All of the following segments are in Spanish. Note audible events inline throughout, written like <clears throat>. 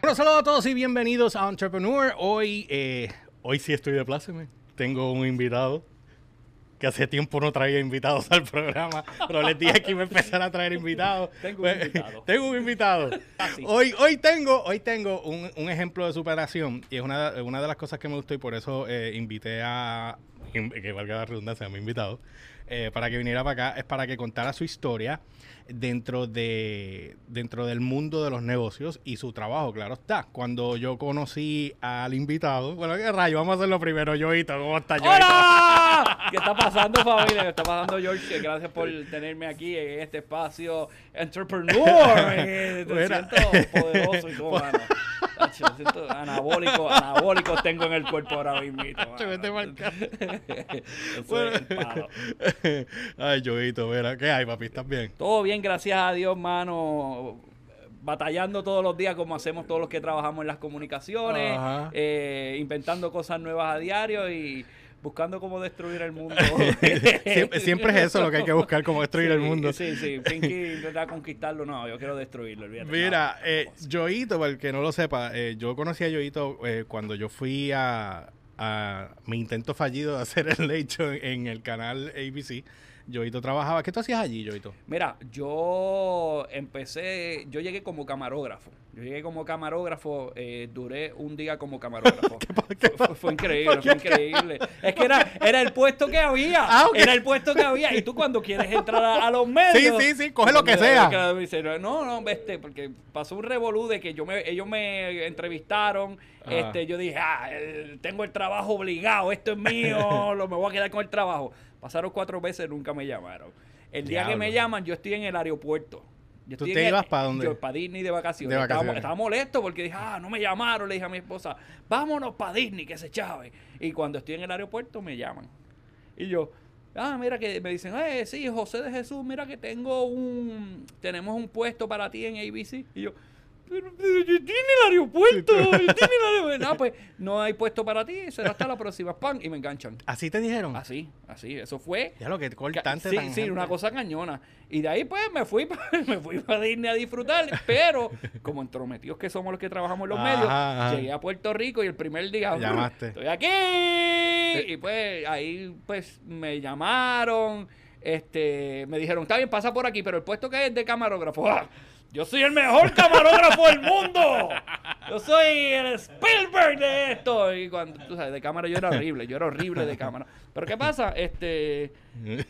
Bueno, saludos a todos y bienvenidos a Entrepreneur. Hoy, eh, hoy sí estoy de pláceme. Tengo un invitado que hace tiempo no traía invitados al programa, pero les dije que iba a empezar a traer invitados. <laughs> <laughs> Tengo un invitado. tengo un invitado. Hoy, hoy tengo, hoy tengo un, un ejemplo de superación y es una, una de las cosas que me gustó y por eso eh, invité a, que valga la redundancia, a mi invitado, eh, para que viniera para acá, es para que contara su historia dentro de dentro del mundo de los negocios y su trabajo, claro está. Cuando yo conocí al invitado, bueno, qué rayo, vamos a hacerlo primero, Joito, ¿cómo está Joito? ¡Hola! <laughs> ¿Qué está pasando, familia? ¿Qué está pasando, George? Gracias por tenerme aquí en este espacio entrepreneur. Te Mira. siento poderoso y todo, mano. Tacho, me siento anabólico, anabólicos tengo en el cuerpo ahora mismo. <laughs> <laughs> Ay, Joito, mira, ¿qué hay, papi? ¿Estás bien? Todo bien, gracias a Dios, mano. Batallando todos los días como hacemos todos los que trabajamos en las comunicaciones, eh, inventando cosas nuevas a diario y buscando cómo destruir el mundo. <laughs> siempre, siempre es eso lo que hay que buscar, cómo destruir el mundo. Sí, sí. Pinky intenta conquistarlo. No, yo quiero destruirlo. olvídate. Mira, eh. Yoito, para el que no lo sepa, eh, yo conocí a Yoito eh, cuando yo fui a, a mi intento fallido de hacer el en, en el canal ABC. Yoito trabajaba. ¿Qué tú hacías allí, Yoito? Mira, yo empecé, yo llegué como camarógrafo. Yo llegué como camarógrafo, eh, duré un día como camarógrafo. <laughs> qué Fue, fue- fue increíble, ¿Por fue increíble. Es que era, era el puesto que había. Ah. Era el puesto que había. Y tú cuando quieres entrar a, a los medios. Sí, sí, sí, coge lo que sea. No, no, este, porque pasó un revolú de que yo me, ellos me entrevistaron. Este, yo dije, ah, el- tengo el trabajo obligado, esto es mío, <laughs> lo, me voy a quedar con el trabajo. Pasaron cuatro veces, nunca me llamaron. El día que me llaman, yo estoy en el aeropuerto. Yo ¿Tú estoy te en el- ibas pa' dónde? Yo para Disney de vacaciones. De Estaba- vacaciones. Estaba, molesto porque dije, ah, no me llamaron. Le dije a mi esposa, vámonos para Disney, que se chave. Y cuando estoy en el aeropuerto, me llaman. Y yo, ah, mira que me dicen, eh, sí, José de Jesús, mira que tengo un, tenemos un puesto para ti en ABC. Y yo, pero, pero yo estoy en el aeropuerto, yo estoy en el aeropuerto. No, pues no hay puesto para ti, será hasta la próxima, pan, y me enganchan. ¿Así te dijeron? Así, así, eso fue. Ya lo que cortante Sí, sí, una cosa cañona. Y de ahí pues me fui, <laughs> me fui para Disney a disfrutar, pero como entrometidos que somos los que trabajamos en los Ajá, medios, ajá. llegué a Puerto Rico y el primer día Llamaste. estoy aquí y pues ahí pues me llamaron, este, me dijeron, está bien, pasa por aquí, pero el puesto que es de camarógrafo, ¡ah! <laughs> yo soy el mejor camarógrafo del mundo. Yo soy el Spielberg de esto. Y cuando, tú sabes, de cámara yo era horrible, yo era horrible de cámara. Pero ¿qué pasa? Este,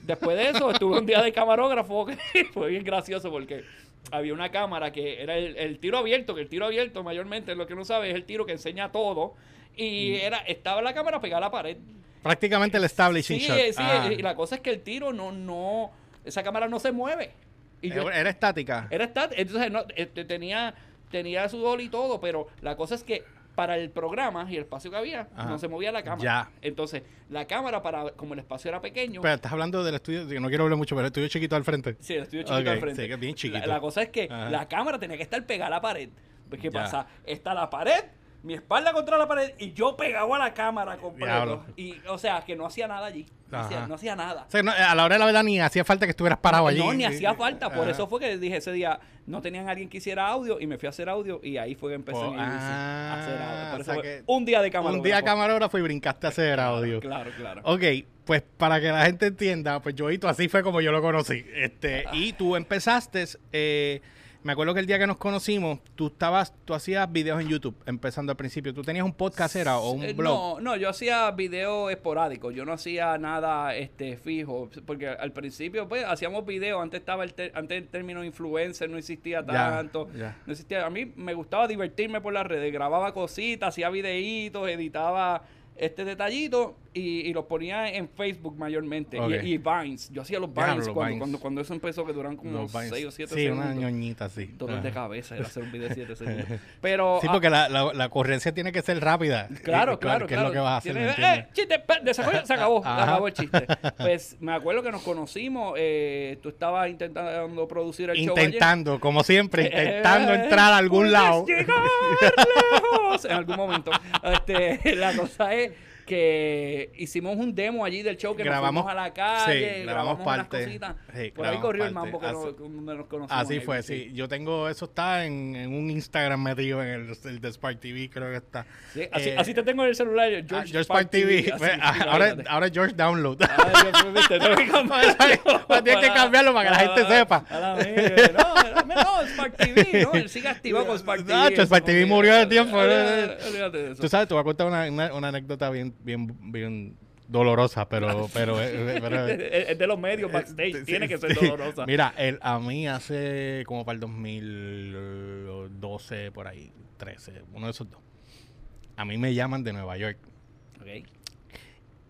después de eso estuve un día de camarógrafo que <laughs> fue bien gracioso porque había una cámara que era el, el tiro abierto, que el tiro abierto mayormente lo que no sabe es el tiro que enseña todo. Y era, estaba la cámara pegada a la pared. Prácticamente el establishing Sí, shot. sí, Ah. y la cosa es que el tiro no, no, esa cámara no se mueve. Y yo, Era estática. era estat- entonces no, este, tenía, tenía su dolly y todo, pero la cosa es que para el programa y el espacio que había, Ajá. no se movía la cámara. Ya. Entonces, la cámara, para como el espacio era pequeño, Pero estás hablando del estudio, no quiero hablar mucho, pero el estudio chiquito al frente. sí, el estudio chiquito al frente. sí, que es bien chiquito. La, la cosa es que Ajá. la cámara tenía que estar pegada a la pared. Pues, ¿qué Ya. pasa? Está la pared, mi espalda contra la pared y yo pegado a la cámara completo. Y, o sea, que no hacía nada allí. No hacía, Ajá. no hacía nada. O sea, no, a la hora de la verdad ni hacía falta que estuvieras parado allí. No, ni hacía falta. Por Ajá. eso fue que dije ese día, no tenían alguien que hiciera audio y me fui a hacer audio y ahí fue que empecé Oh, ah, a hacer audio. Por o eso sea fue que un día de cámara. Un día camarógrafo y brincaste a hacer audio. Claro, claro. Ok, pues para que la gente entienda, pues Joito, así fue como yo lo conocí. Este, y tú empezaste, eh, me acuerdo que el día que nos conocimos, tú estabas, tú hacías videos en YouTube, empezando al principio. ¿Tú tenías un podcast era o un Eh, blog? No, no, yo hacía videos esporádicos, yo no hacía nada este fijo, porque al principio pues hacíamos videos, antes estaba el ter- antes el término influencer no existía tanto, no existía, a mí me gustaba divertirme por las redes, grababa cositas, hacía videitos, editaba este detallito y, y los ponía en Facebook mayormente y, y Vines, yo hacía los Vines, los cuando, Vines. Cuando, cuando eso empezó que duran como Los Vines. 6 o 7 Sí, una segundos. ñoñita así. Dolor de cabeza era hacer un video de 7 <laughs> segundos. Pero Sí, ah, porque la, la, la ocurrencia tiene que ser rápida. <laughs> Claro, Eh, claro, Que claro. es lo que vas a hacer. ¡Eh, chiste! desarrollo, se <laughs> acabó, se Ajá. acabó el chiste. Pues me acuerdo que nos conocimos, eh, tú estabas intentando producir el show ayer. Intentando, como siempre, intentando entrar a algún lado. llegar lejos en algún momento. Este, la cosa es que hicimos un demo allí del show que Grabamos- nos fuimos a la calle, sí, grabamos, grabamos unas parte. cositas. Sí, Por ahí corrió el parte. mambo que Así- nos, donde nos conocimos. Así ahí, fue, sí. Yo tengo, eso está en, en un Instagram metido en el, el de Spark TV, creo que está. Sí, así, Eh, así te tengo en el celular, Ah, George, George Spark TV. así, Pues, ahora, ahora es George Download. Tienes que cambiarlo para que la gente sepa. No, no, Spark TV, ¿no? Él sigue activo con Spark TV. Nacho, <laughs> Spark TV murió de tiempo. Tú sabes, te voy a contar una anécdota bien, bien, bien dolorosa, pero... <laughs> pero, eh, pero Es de los medios backstage, Sí, tiene que ser dolorosa. Mira, el, a mí hace como para el 2012, por ahí, 13, uno de esos dos. A mí me llaman de Nueva York. Ok.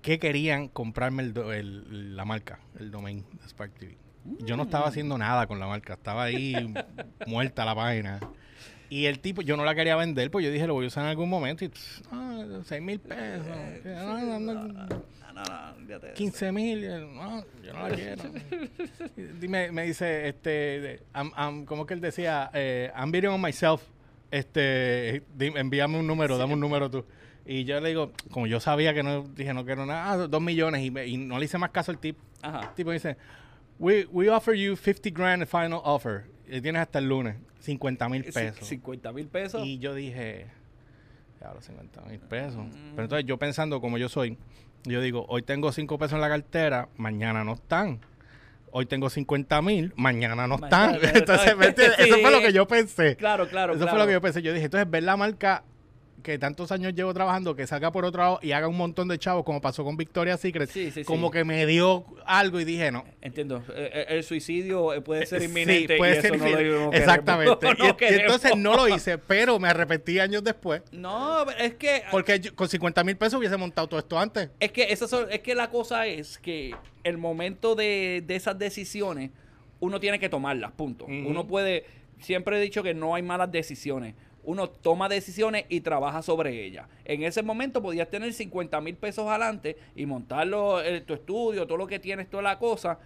que querían comprarme el la marca, el domain de Spark TV. Yo no Mm. estaba haciendo nada con la marca, estaba ahí <laughs> muerta la página. Y el tipo, yo no la quería vender, pues yo dije, lo voy a usar en algún momento y, ah, 6 mil pesos, que no, no, no, No, no, no, olvídate de eso. 15 mil, no, yo no la quiero. <laughs> Y Dime, me dice, este, I'm- I'm- ¿cómo que él decía? Eh, I'm bidding on myself, este, envíame un número, dame un número tú. Y yo le digo, como yo sabía que no, dije, no quiero nada, ah, dos millones, y, me- y no le hice más caso al tipo. Ajá. El tipo dice, we, we offer you 50 grand final offer, tienes hasta el lunes, 50 mil Ci- pesos. 50 mil pesos. Y yo dije, ahora 50 mil pesos. Pero entonces yo pensando como yo soy, yo digo, hoy tengo 5 pesos en la cartera, mañana no están. Hoy tengo 50 mil, mañana no <laughs> están. Entonces. <laughs> Eso fue lo que yo pensé. Claro, claro, Eso claro. fue lo que yo pensé. Yo dije, entonces ver la marca que tantos años llevo trabajando, que salga por otro lado y haga un montón de chavos, como pasó con Victoria's Secret, Sí, sí, como sí. que me dio algo y dije, no, Entiendo. Eh, eh, El suicidio eh, puede ser Sí, inminente puede y ser eso inminente. <laughs> no. Exactamente. No y, entonces no lo hice, pero me arrepentí años después. No, es que Porque yo- con 50 mil pesos hubiese montado todo esto antes. es que esas son- es que la cosa es que el momento de, de esas decisiones uno tiene que tomarlas, punto. Uno puede siempre he dicho que no hay malas decisiones. Uno toma decisiones y trabaja sobre ellas. En ese momento podías tener 50 mil pesos adelante y montarlo en tu estudio, todo lo que tienes, toda la cosa.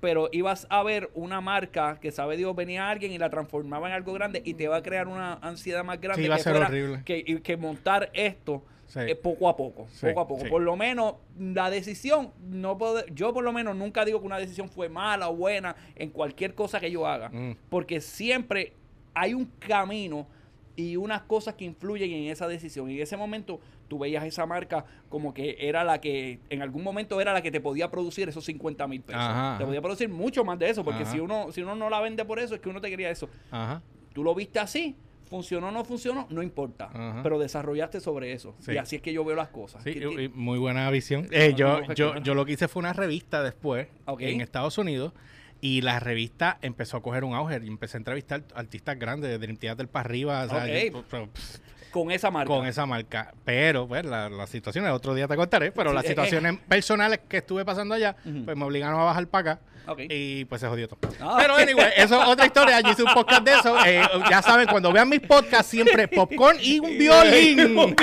Pero ibas a ver una marca que sabe Dios, venía alguien y la transformaba en algo grande y te va a crear una ansiedad más grande Sí, iba a que, ser fuera horrible. que, y que montar esto Sí. eh, poco a poco, Sí, poco a poco. sí. Por lo menos la decisión, no puedo, yo por lo menos nunca digo que una decisión fue mala o buena en cualquier cosa que yo haga, Mm. porque siempre hay un camino y unas cosas que influyen en esa decisión. Y en ese momento tú veías esa marca como que era la que, en algún momento era la que te podía producir esos 50 mil pesos. Ajá, te podía producir mucho más de eso, porque Ajá. si uno, si uno no la vende por eso, es que uno te quería eso. Ajá. Tú lo viste así, funcionó o no funcionó, no importa. Ajá. Pero desarrollaste sobre eso. Sí. Y así es que yo veo las cosas. Sí, y- y muy buena visión. Eh, No, yo, no, yo, no. yo lo que hice fue una revista después en Estados Unidos y la revista empezó a coger un auge y empecé a entrevistar artistas grandes, de Dream Theater para arriba, o sea, Ok. yo- pero, pff, con esa marca. con esa marca. Pero, pues, la, la situación, el otro día te contaré, pero Sí, las eh, situaciones <laughs> personales que estuve pasando allá, pues me obligaron a bajar para acá. Y pues se jodió todo. Ah. Pero anyway, eso es otra historia. Yo hice un podcast de eso. Eh, ya saben, cuando vean mis podcasts, siempre popcorn y un <laughs> violín. Un violín.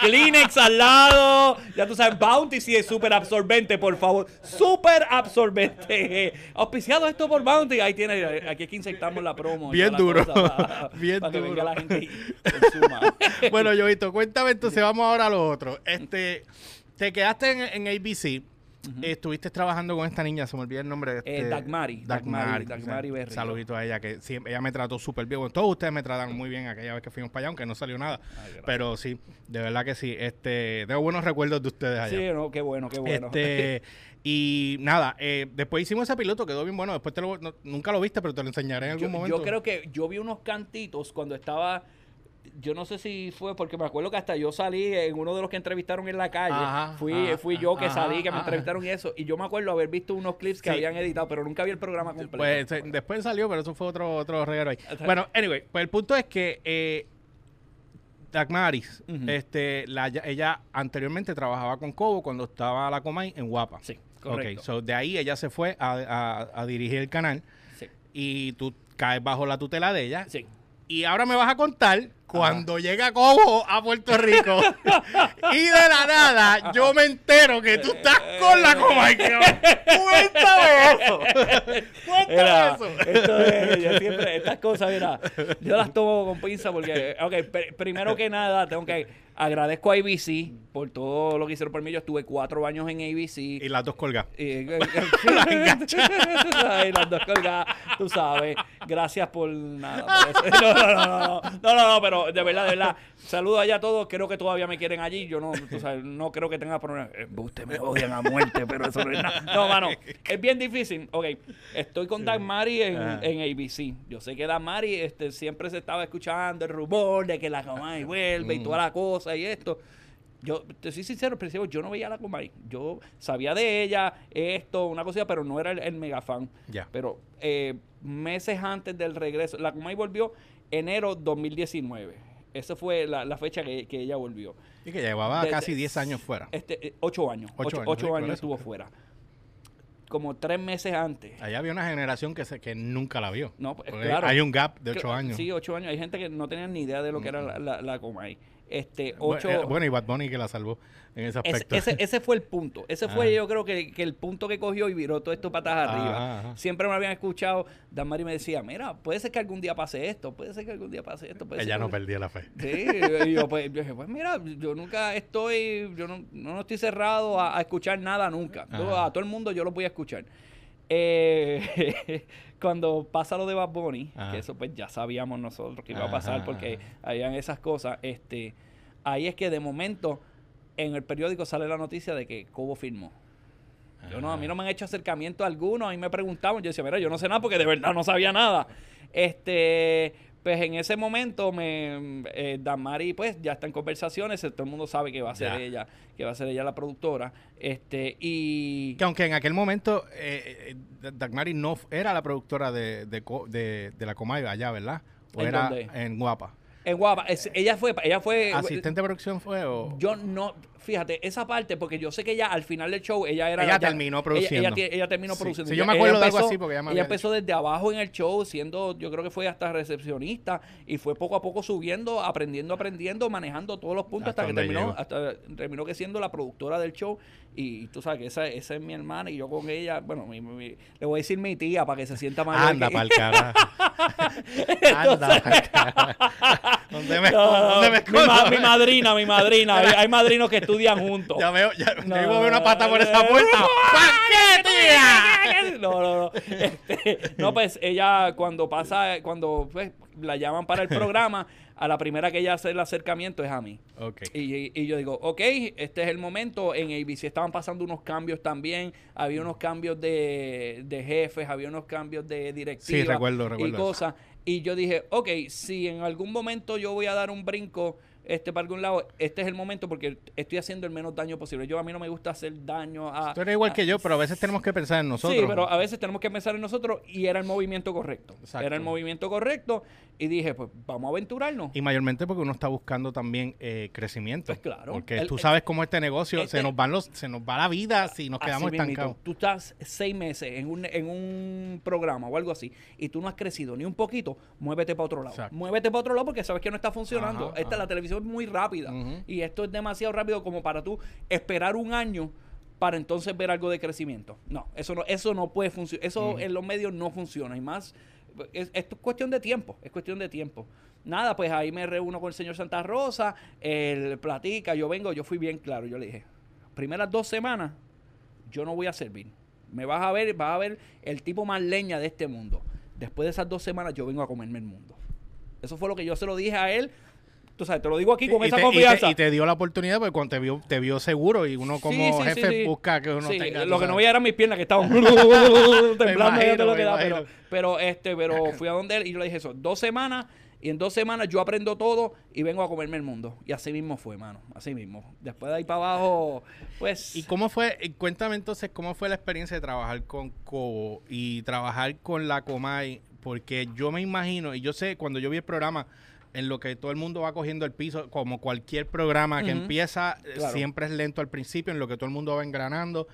Kleenex al lado. Ya tú sabes, Bounty sí es súper absorbente, por favor. Súper absorbente. Auspiciado esto por Bounty. Ahí tiene, aquí es que insertamos la promo. Bien duro. para- <laughs> Bien para que duro. venga la gente y <laughs> bueno, Jovito, cuéntame entonces, vamos ahora a lo otro. Este, te quedaste en, en ABC. Estuviste trabajando con esta niña, se me olvida el nombre. Este, Eh, Dagmari, Dagmari, Dagmari. Saludito a ella, que siempre, ella me trató súper bien. Bueno, todos ustedes me trataron muy bien aquella vez que fuimos para allá, aunque no salió nada. Pero sí, de verdad que sí. Este, tengo buenos recuerdos de ustedes allá. Sí, no, qué bueno, qué bueno. Este, <laughs> y nada, eh, después hicimos ese piloto, quedó bien bueno. Después te lo, no- nunca lo viste, pero te lo enseñaré en algún yo, momento. yo creo que yo vi unos cantitos cuando estaba. Yo no sé si fue porque me acuerdo que hasta yo salí en uno de los que entrevistaron en la calle. Ajá, fui, ajá, fui yo que ajá, salí, que me entrevistaron y eso. Y yo me acuerdo haber visto unos clips que Sí. habían editado, pero nunca vi el programa completo. Pues después salió, pero eso fue otro, otro reguero ahí. Bueno, anyway, pues el punto es que eh, Dagmaris, este, la- ella anteriormente trabajaba con Cobo cuando estaba la Comay en Guapa. Sí, Ok, correcto. so de ahí ella se fue a, a- a dirigir el canal Sí, y tú caes bajo la tutela de ella. sí. Y ahora me vas a contar cuando llega Cobo a Puerto Rico y de la nada yo me entero que tú estás con la Comay. Cuéntame eso. Cuéntame eso. esto es- yo siempre, estas cosas, mira, yo las tomo con pinza porque, ok, pr- primero que nada, tengo que, agradezco a ABC por todo lo que hicieron por mí. Yo estuve cuatro años en ABC. Y las dos colgadas. Y, <laughs> Ay, las dos colgadas, tú sabes. Gracias por nada. <laughs> No, no, no, no, no, no, no, no, pero de verdad, de verdad. Saludos allá a todos. Creo que todavía me quieren allí. Yo no, tú sabes, no creo que tenga problemas. Eh, Ustedes me odian a muerte, pero eso no es nada. No, mano, es bien difícil. Ok, estoy con Dan Mari en, en ABC. Yo sé que Dan Mari este, siempre se estaba escuchando el rumor de que la Comay vuelve y toda la cosa y esto. Yo te soy sincero, principio yo no veía a la Comay. Yo sabía de ella, esto, una cosita, pero no era el, el mega fan. Ya. Pero eh, meses antes del regreso, la Comay volvió enero 2019. Esa fue la, la fecha que, que ella volvió. Y que llevaba De- casi de- 10 años fuera. Este, eh, ocho años. Ocho Ocho, años, ocho sí, por años eso. estuvo fuera. Como tres meses antes. Allá había una generación que, se, que nunca la vio. No, pues, claro. Hay un gap de 8 Cla- años. Sí, ocho años. Hay gente que no tenía ni idea de lo que era la, la, la Comay. Este, Bu- ocho... eh, Bueno, y Bad Bunny que la salvó en ese aspecto. ese, ese fue el punto. Ese fue, Ah. yo creo que, que el punto que cogió y viró todo esto patas Ajá, arriba. ajá. Siempre me habían escuchado. Dan Mari me decía, mira, puede ser que algún día pase esto, puede ser que algún día pase esto. Puede Ella que no algún- perdía la fe. Sí, y yo, pues, yo dije, pues mira, yo nunca estoy, yo no, no estoy cerrado a, a escuchar nada nunca. Yo a todo el mundo yo lo voy a escuchar. Eh, <laughs> cuando pasa lo de Bad Bunny, Ajá. que eso pues ya sabíamos nosotros que iba a pasar porque habían esas cosas, este, ahí es que de momento en el periódico sale la noticia de que Cobo firmó. Yo no, a mí no me han hecho acercamiento alguno, a mí me preguntaban, yo decía, mira, yo no sé nada porque de verdad no sabía nada. Este, pues en ese momento me eh, Damari pues ya está en conversaciones, todo el mundo sabe que va a ser Ya. ella, que va a ser ella la productora, este y Que aunque en aquel momento eh, eh, Dagmari no era la productora de, de, co- de- de la Comay allá, ¿verdad? O ¿En era dónde? en Guapa. en Guapa, es- ella fue, ella fue ¿Asistente de producción fue o...? Yo no, fíjate, esa parte, porque yo sé que ella al final del show, ella era. Ella ya- terminó produciendo. Ella, ella terminó Sí, produciendo. sí, yo me acuerdo de algo empezó- así porque ella me Ella había empezó desde abajo en el show, siendo, yo creo que fue hasta recepcionista, y fue poco a poco subiendo, aprendiendo, aprendiendo, manejando todos los puntos Hasta hasta, que terminó, hasta terminó que siendo la productora del show. Y tú sabes que esa, esa es mi hermana, y yo con ella, bueno, mi- mi- le voy a decir mi tía para que se sienta más Anda pa'l carajo. <laughs> Anda pa'l carajo. ¿Dónde me, <laughs> ¿dónde me mi, ma- mi madrina, mi madrina. Hay, hay madrinos que estudian juntos. Ya veo, ya, No, yo iba a ver una pata por esa puerta. no. No, no, no. Este, no, pues ella cuando pasa, cuando pues, la llaman para el <laughs> programa, a la primera que ella hace el acercamiento es a mí. Ok. Y, y yo digo, ok, este es el momento. En ABC estaban pasando unos cambios también. Había unos cambios de, de jefes, había unos cambios de directivas. Sí, recuerdo, Y recuerdo eso. cosas. Y yo dije, ok, si en algún momento yo voy a dar un brinco este para algún lado, este es el momento porque estoy haciendo el menos daño posible. Yo a mí no me gusta hacer daño a... Tú eres igual a- que yo, pero a veces tenemos que pensar en nosotros. Sí, pero a veces tenemos que pensar en nosotros y era el movimiento correcto. Exacto. Era el movimiento correcto y dije, pues vamos a aventurarnos. Y mayormente porque uno está buscando también eh, crecimiento. Pues claro. Porque El- tú el- sabes cómo este negocio este- se nos van los, se nos va la vida si nos quedamos estancados. Tú estás seis meses en un, en un programa o algo así y tú no has crecido ni un poquito, muévete para otro lado. Exacto. Muévete para otro lado porque sabes que no está funcionando. Ajá, Esta ajá. la televisión es muy rápida y esto es demasiado rápido como para tú esperar un año para entonces ver algo de crecimiento. No, eso no, eso no puede funcionar. Eso en los medios no funciona. Y más, es, esto es cuestión de tiempo. Es cuestión de tiempo. Nada, pues ahí me reúno con el señor Santa Rosa, él platica, yo vengo, yo fui bien claro, yo le dije, primeras dos semanas, yo no voy a servir. Me vas a ver, vas a ver el tipo más leña de este mundo. Después de esas dos semanas, yo vengo a comerme el mundo. Eso fue lo que yo se lo dije a él. Tú sabes, te lo digo aquí con y, esa te, y te- confianza. y te dio la oportunidad porque cuando te vio, te vio seguro y uno como Sí, sí, sí, jefe sí. busca que uno tenga. lo que no veía eran mis piernas que estaban <laughs> <laughs> temblando ya te lo me que da, pero, pero este pero fui a donde él y yo le dije eso dos semanas y en dos semanas yo aprendo todo y vengo a comerme el mundo y así mismo fue mano así mismo después de ahí para abajo pues ¿Y cómo fue? Cuéntame entonces cómo fue la experiencia de trabajar con Cobo y trabajar con la Comay, porque yo me imagino, y yo sé, cuando yo vi el programa, en lo que todo el mundo va cogiendo el piso, como cualquier programa que empieza, eh, Claro. siempre es lento al principio, en lo que todo el mundo va engranando.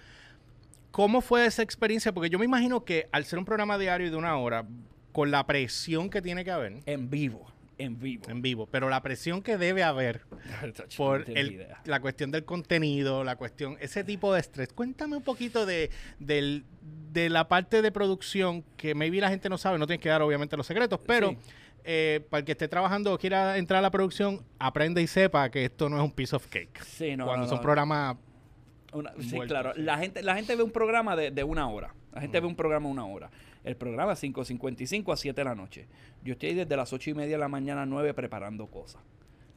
¿Cómo fue esa experiencia? Porque yo me imagino que al ser un programa diario y de una hora, con la presión que tiene que haber, en vivo en vivo. En vivo. Pero la presión que debe haber <laughs> por No el- la cuestión del contenido, la cuestión, ese tipo de estrés. Cuéntame un poquito de, del- de la parte de producción que maybe la gente no sabe, no tienes que dar obviamente los secretos, pero Sí. Eh, para el que esté trabajando o quiera entrar a la producción, aprenda y sepa que esto no es un piece of cake. Sí, no, Cuando no, son programas Una- sí, claro. La gente, la gente ve un programa de, de una hora. La gente ve un programa de una hora. El programa es 5.55 a 7 de la noche. Yo estoy desde las 8 y media de la mañana a 9 preparando cosas.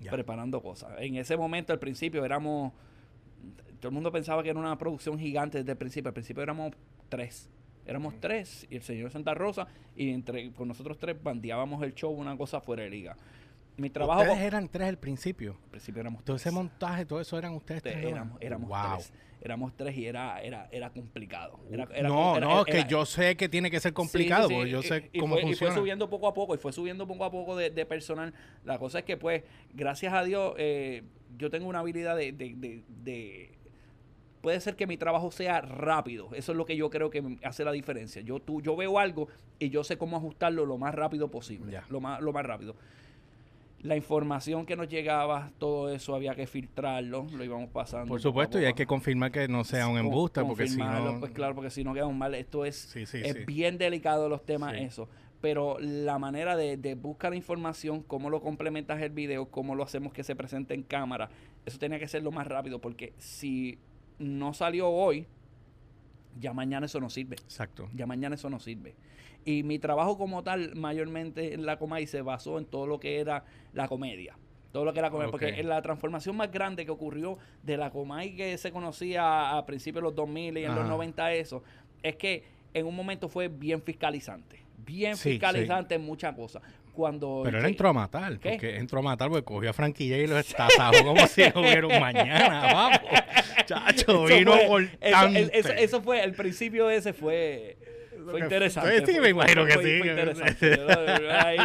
Preparando cosas. En ese momento, al principio, éramos... Todo el mundo pensaba que era una producción gigante desde el principio. Al principio éramos tres. Éramos tres. Y el señor Santa Rosa. Y entre con nosotros tres bandeábamos el show, una cosa fuera de liga. Mi trabajo... Ustedes eran tres al principio. al principio éramos Todo ese tres. montaje, todo eso eran ustedes Te- tres. éramos, éramos Wow. tres. Éramos tres y era, era, era complicado. Era- era- no, era- no, era- que yo sé que tiene que ser complicado, sí, sí, porque yo y- sé y cómo fue, funciona. Y fue subiendo poco a poco, y fue subiendo poco a poco de, de personal. La cosa es que, pues, gracias a Dios, eh, yo tengo una habilidad de, de- de- de- Puede ser que mi trabajo sea rápido. Eso es lo que yo creo que hace la diferencia. Yo, tú, yo veo algo y yo sé cómo ajustarlo lo más rápido posible. Lo, más, lo más rápido. La información que nos llegaba, todo eso había que filtrarlo, lo íbamos pasando. Por supuesto, y hay que confirmar que no sea un embuste, porque si no... Pues claro, porque si no quedamos mal. Esto es, Sí, sí, es sí. bien delicado los temas, eso. Pero la manera de, de buscar información, cómo lo complementas el video, cómo lo hacemos que se presente en cámara, eso tenía que ser lo más rápido, porque si no salió hoy, ya mañana eso no sirve. Exacto. Ya mañana eso no sirve. Y mi trabajo como tal, mayormente en la Comay, se basó en todo lo que era la comedia. Todo lo que era comedia. Porque en la transformación más grande que ocurrió de la Comay que se conocía a principios de los 2000 y en los Ajá. 90 eso, es que en un momento fue bien fiscalizante. Bien Sí, fiscalizante en muchas cosas. Cuando Pero él entró a matar, ¿Qué? porque entró a matar porque cogió a Franquilla y lo estasajó <laughs> como si no hubiera un mañana, vamos. Chacho, Eso vino fue- eso, eso, eso fue, el principio ese fue, Lo fue interesante. Sí, Fue- me imagino que sí. Fue interesante. ¿no? Ahí,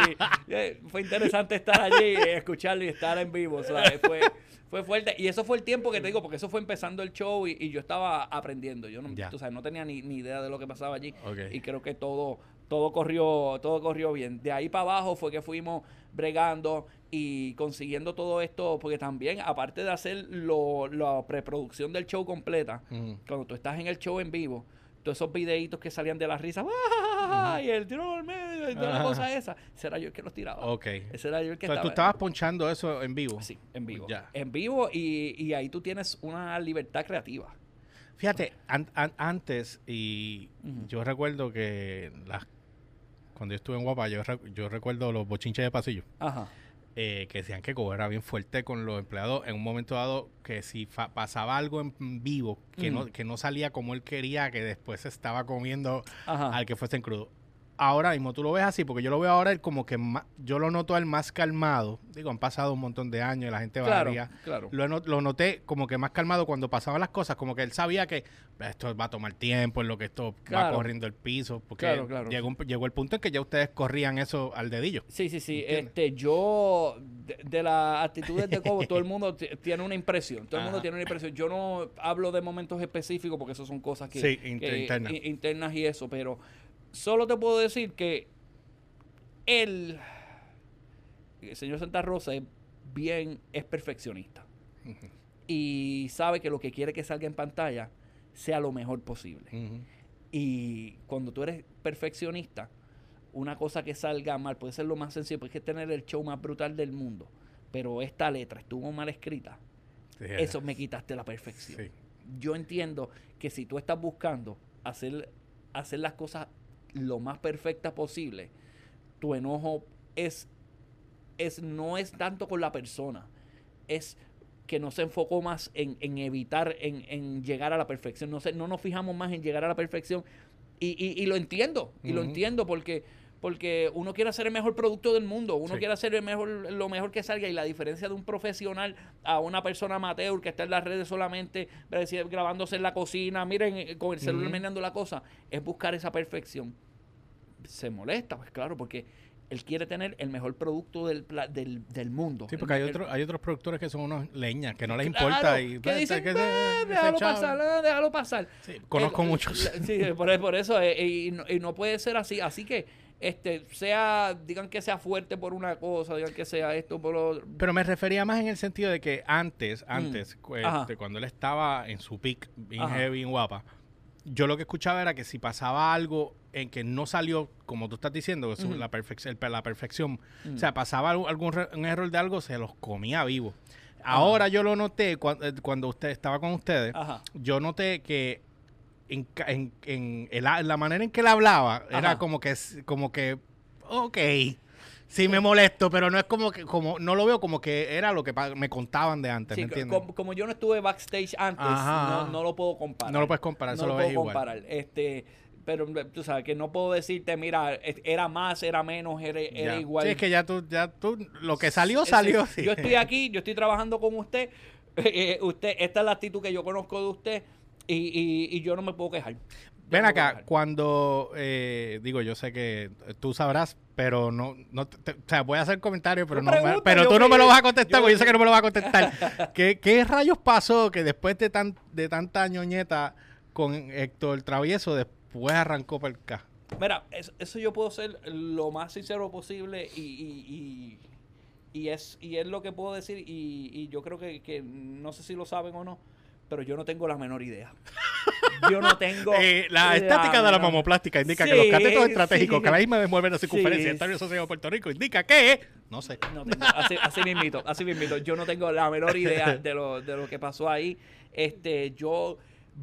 eh, fue interesante estar allí, escucharlo y estar en vivo. ¿sabes? Fue, fue fuerte. Y eso fue el tiempo que te digo, porque eso fue empezando el show y, y yo estaba aprendiendo. Yo no, tú sabes, no tenía ni, ni idea de lo que pasaba allí. Y creo que todo, todo corrió, todo corrió bien. De ahí para abajo fue que fuimos bregando y consiguiendo todo esto, porque también, aparte de hacer lo, la preproducción del show completa, cuando tú estás en el show en vivo, todos esos videitos que salían de la risa, ¡ah! y el tiro al medio, y toda la cosa esa, ese era yo el que los tiraba. Ok. Ese era yo el que Entonces tú estaba. estabas ponchando eso en vivo. Sí, en vivo. Ya. En vivo y, y ahí tú tienes una libertad creativa. Fíjate, an- an- antes, y yo recuerdo que las cuando yo estuve en Guapa, yo, yo recuerdo los bochinches de pasillo, Ajá. eh, que decían que era bien fuerte con los empleados en un momento dado, que si pasaba algo en vivo, que, no, Ujú. que no salía como él quería, que después se estaba comiendo Ajá. al que fuese en crudo. Ahora mismo tú lo ves así, porque yo lo veo ahora él como que ma- yo lo noto al más calmado. Digo, han pasado un montón de años y la gente claro, varía. claro. Lo, lo noté como que más calmado cuando pasaban las cosas, como que él sabía que esto va a tomar tiempo, en lo que esto va corriendo el piso, porque Claro, claro. Llegó, un- llegó el punto en que ya ustedes corrían eso al dedillo. Sí, sí, sí. ¿Entiendes? Este, yo, de, de las actitudes de Cobo, todo el mundo tiene una impresión. Todo el mundo Ajá. tiene una impresión. Yo no hablo de momentos específicos porque eso son cosas que, Sí, inter- que- internas. internas y eso, pero solo te puedo decir que él, el señor Santa Rosa, es bien, es perfeccionista. Y sabe que lo que quiere que salga en pantalla sea lo mejor posible. Y cuando tú eres perfeccionista, una cosa que salga mal puede ser lo más sencillo, puedes tener el show más brutal del mundo, pero esta letra estuvo mal escrita, Sí, eso me quitaste la perfección. sí. Yo entiendo que si tú estás buscando hacer, hacer las cosas lo más perfectas posible, tu enojo es, es no es tanto con la persona, es que no se enfocó más en, en evitar, en, en llegar a la perfección. No, se, no nos fijamos más en llegar a la perfección. Y, y- y lo entiendo, y lo entiendo porque, porque uno quiere hacer el mejor producto del mundo, uno Sí. quiere hacer el mejor, lo mejor que salga y la diferencia de un profesional a una persona amateur que está en las redes solamente grabándose en la cocina, miren, con el celular meneando la cosa, es buscar esa perfección. Se molesta, pues claro, porque él quiere tener el mejor producto del, del, del mundo. Sí, porque hay, El- otro- hay otros productores que son unos leñas, que no les Claro, importa. y, que dicen, que- "Eh, déjalo chavo". pasar, eh, déjalo pasar. Sí, conozco Eh, muchos. Sí, por, por eso, eh, y, no, y no puede ser así. Así que, este, sea, digan que sea fuerte por una cosa, digan que sea esto por lo otro. Pero me refería más en el sentido de que antes, antes, Mm. Ajá. este, cuando él estaba en su peak, bien Ajá. heavy, bien guapa, yo lo que escuchaba era que si pasaba algo en que no salió, como tú estás diciendo, eso, la, perfec- el- la perfección, Mm. o sea, pasaba algún, algún re- un error de algo, se los comía vivo. Ahora yo lo noté cuando, cuando usted estaba con ustedes, Ajá. yo noté que en, en, en el- la manera en que él hablaba era como que como que ok sí me molesto pero no es como que como no lo veo como que era lo que me contaban de antes Sí, ¿me co- entiendes? como, como yo no estuve backstage antes, no, no lo puedo comparar. no lo puedes comparar no eso lo lo puedo igual comparar. Este, pero tú sabes que no puedo decirte, mira, era más, era menos, era, era igual. sí es que ya tú ya tú lo que salió salió sí. sí. Yo estoy aquí, yo estoy trabajando con usted. <laughs> eh, usted, esta es la actitud que yo conozco de usted y, y- y yo no me puedo quejar. Ven acá, cuando eh, digo, yo sé que tú sabrás, pero no, no te- te- o sea, voy a hacer comentarios, pero no, me- pero tú no me lo vas a contestar, yo- porque yo sé que no me lo vas a <laughs> contestar. ¿Qué, qué rayos pasó que después de tan de tanta ñoñeta con Héctor Travieso, después arrancó para el K? Mira, eso, eso yo puedo ser lo más sincero posible y, y, y, y es, y es lo que puedo decir y, y yo creo que, que no sé si lo saben o no, pero yo no tengo la menor idea. <laughs> Yo no tengo... Eh, la estática de la mamoplástica indica que Sí, los catetos estratégicos sí. que la misma vez mueven la Sí. circunferencia del Estadio Social de Puerto Rico indica que, no sé. No tengo- así, así mismito, así mismito. Yo no tengo la menor idea <laughs> de lo, de lo que pasó ahí. Este, yo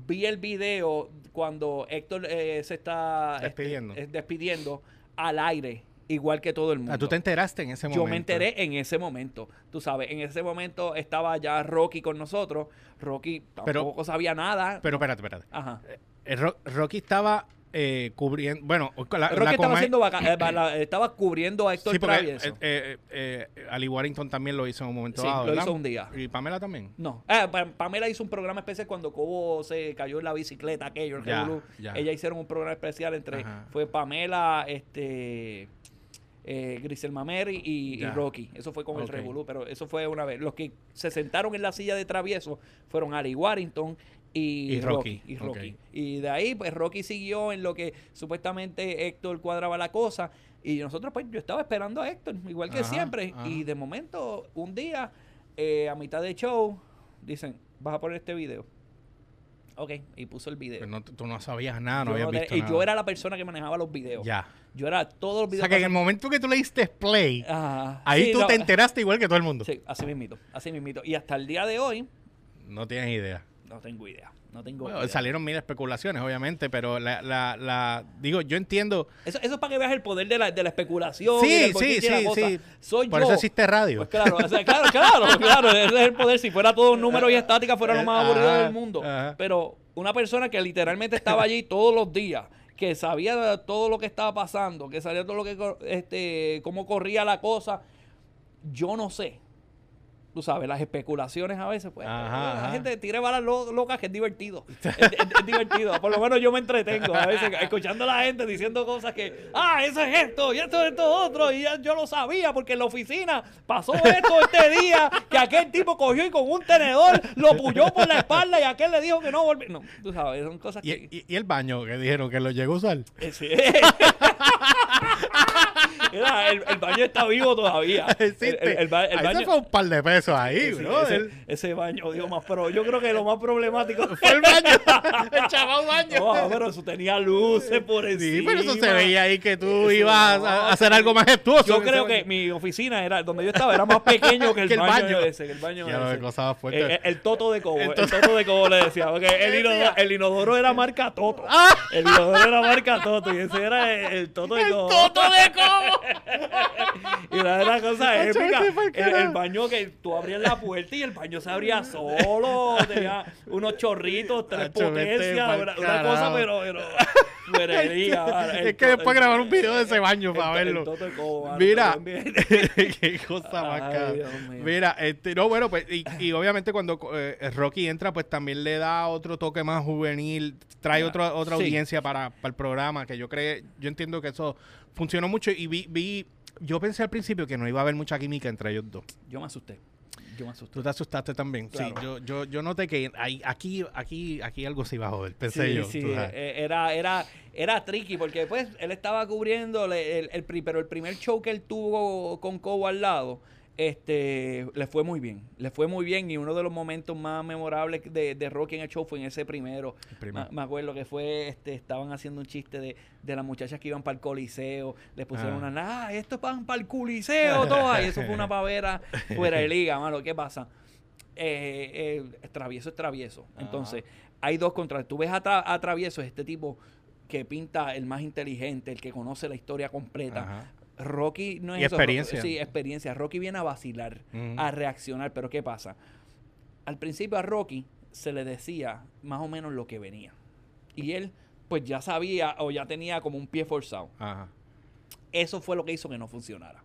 vi el video cuando Héctor eh, se está este, Despidiendo. eh, despidiendo al aire, igual que todo el mundo. Ah, tú te enteraste en ese momento. Yo me enteré en ese momento. Tú sabes, en ese momento estaba ya Rocky con nosotros. Rocky Pero- tampoco sabía nada. Pero espérate, espérate. Ajá. Eh, Ro- Rocky estaba eh, cubriendo, bueno, la, Rocky la estaba, haciendo vaca- eh, <coughs> la- estaba cubriendo a Héctor Sí, porque Travieso. eh, eh, eh, Ali Warrington también lo hizo en un momento Sí, dado. lo ¿verdad? hizo un día. Y Pamela también. No. Ah, Pa- Pamela hizo un programa especial cuando Cobo se cayó en la bicicleta, aquello, el Ya, ya. Ella hicieron un programa especial entre. Ajá. Fue Pamela, este. Eh, Grisel Mameri y. Rocky. Eso fue con el Revolú, pero eso fue una vez. Los que se sentaron en la silla de travieso fueron Ali Warrington y, Y Rocky. Rocky, y, Rocky. y de ahí, pues Rocky siguió en lo que supuestamente Héctor cuadraba la cosa. Y nosotros, pues, yo estaba esperando a Héctor, igual que Ajá, siempre. ajá. Y de momento, un día, eh, a mitad de show, dicen, vas a poner este video. Ok, y puso el video. Pero no- tú no sabías nada, no Yo habías no te- visto y nada. yo era la persona que manejaba los videos. Ya. Yo era todos los O videos. sea, que en el momento que tú le diste play, ahí Sí, tú no, te enteraste igual que todo el mundo. Sí, así mismito, así mismito. Y hasta el día de hoy, No tienes idea. no tengo idea. No tengo Bueno, salieron mil especulaciones, obviamente, pero la, la, la, digo, yo entiendo. Eso, eso es para que veas el poder de la, de la especulación. y Sí, del sí, y la sí, cosa. sí. Soy Por yo. eso existe radio. Pues claro, o sea, claro, claro, <laughs> claro, ese es el poder. Si fuera todo un número y estática, fuera lo más aburrido del mundo. ajá. Pero una persona que literalmente estaba allí <laughs> todos los días, que sabía todo lo que estaba pasando, que sabía todo lo que, este, cómo corría la cosa, yo no sé. Tú sabes, las especulaciones a veces, pues, Ajá, la ajá. gente tira balas lo- locas que es divertido. <laughs> Es, es- es divertido. Por lo menos yo me entretengo a veces escuchando a la gente diciendo cosas que, ah, eso es esto, y esto es esto otro, y ya yo lo sabía porque en la oficina pasó esto este día, que aquel tipo cogió y con un tenedor lo puyó por la espalda y aquel le dijo que no volvió. No, tú sabes, son cosas Y, que... y- y el baño que dijeron que lo llegó a usar. Eh, sí. <laughs> El, el baño está vivo todavía. <laughs> El, Existe. el- el ba- el baño... se fue un par de pesos ahí, bro. ese, ese baño, Dios más, pero yo creo que lo más problemático <laughs> Fue el baño. <laughs> el chaval baño. No, pero eso tenía luces por encima. Sí, pero eso se veía ahí que tú Eso ibas no, a, hacer algo majestuoso. Yo ese creo que mi oficina era donde yo estaba era más pequeño que el, Que el baño, baño. ese, que el baño Ya ese. de cosas fuertes. Eh, eh, el toto de cobo, El el, toto- de cobo le decía, porque el, ¿Qué inodoro, el inodoro era marca toto. ¡Ah! El inodoro era marca toto y ese era el, el toto de ¡El cobo. toto de cobo! Y era una cosa Macho, épica. vete pa'l El, baño que tú abrías la puerta y el baño se abría solo. Tenía unos chorritos, tres vete potencias, una, una cosa, pero. pero fuerería, <laughs> es que después grabar un video de ese <laughs> baño para verlo. Mira, <laughs> qué cosa más cara. Mira, este, no, bueno, pues, y, y obviamente cuando eh, Rocky entra, pues también le da otro toque más juvenil, trae Ya, otra otra sí. audiencia para, para el programa, que yo creo, yo entiendo que eso funcionó mucho y vi, vi yo pensé al principio que no iba a haber mucha química entre ellos dos. Yo me asusté. Yo me asusté. Tú te asustaste también. Claro. Sí, yo, yo, yo noté que hay, aquí, aquí, aquí algo se iba a joder. Pensé Sí, yo. sí, eh, era, era, era tricky porque pues él estaba cubriendo el, el pri- pero el primer show que él tuvo con Cobo al lado, este, le fue muy bien, le fue muy bien y uno de los momentos más memorables de, de Rocky en el show fue en ese primero. Me, me acuerdo que fue, este, estaban haciendo un chiste de, de las muchachas que iban para el coliseo, les pusieron Ah. una, ah, esto van para el coliseo, todas, y eso fue una pavera <laughs> fuera de liga, mano, ¿qué pasa? eh, eh, travieso es travieso. Entonces, hay dos contras. Tú ves a, Tra- a travieso, es este tipo que pinta el más inteligente, el que conoce la historia completa. Ajá. Rocky no es Y eso. experiencia. Sí, experiencia. Rocky viene a vacilar, a reaccionar. Pero ¿qué pasa? Al principio a Rocky se le decía más o menos lo que venía. Y él, pues ya sabía o ya tenía como un pie forzado. Ajá. Eso fue lo que hizo que no funcionara.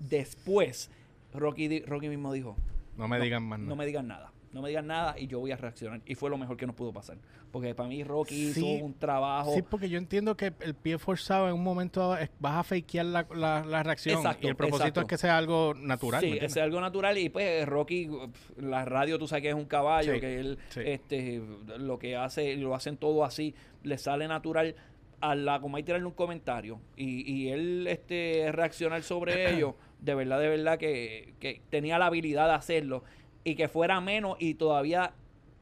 Después, Rocky, Rocky mismo dijo, No me digan más no nada. me digan nada. No me digan nada y yo voy a reaccionar. Y fue lo mejor que nos pudo pasar. Porque para mí Rocky Sí. hizo un trabajo. Sí, porque yo entiendo que el pie forzado en un momento vas a fakear la, la, la reacción. Exacto, y el propósito exacto. es que sea algo natural. ¿me Sí, entiendes? es algo natural y pues Rocky, la radio tú sabes que es un caballo, Sí, que él sí. este, lo que hace, lo hacen todo así, le sale natural a la como hay tirarle un comentario y, y él este reaccionar sobre <clears throat> ello, de verdad, de verdad que, que tenía la habilidad de hacerlo y que fuera menos y todavía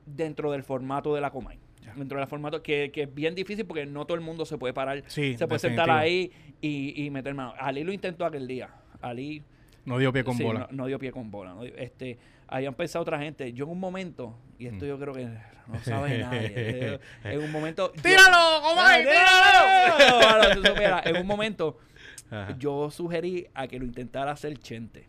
dentro del formato de la Comay. Ya. Dentro del formato que, que es bien difícil porque no todo el mundo se puede parar, Sí, se puede sentar ahí y, y meter mano. Ali lo intentó aquel día. Ali No dio pie con Sí, bola. No, no dio pie con bola. no dio- este, habían pensado otra gente. Yo en un momento, y esto Mm. yo creo que no sabe <laughs> nadie. eh, en un momento. ¡Tíralo, <laughs> Comay, ¡Ah, tíralo! En un momento, yo sugerí a que lo intentara hacer Chente.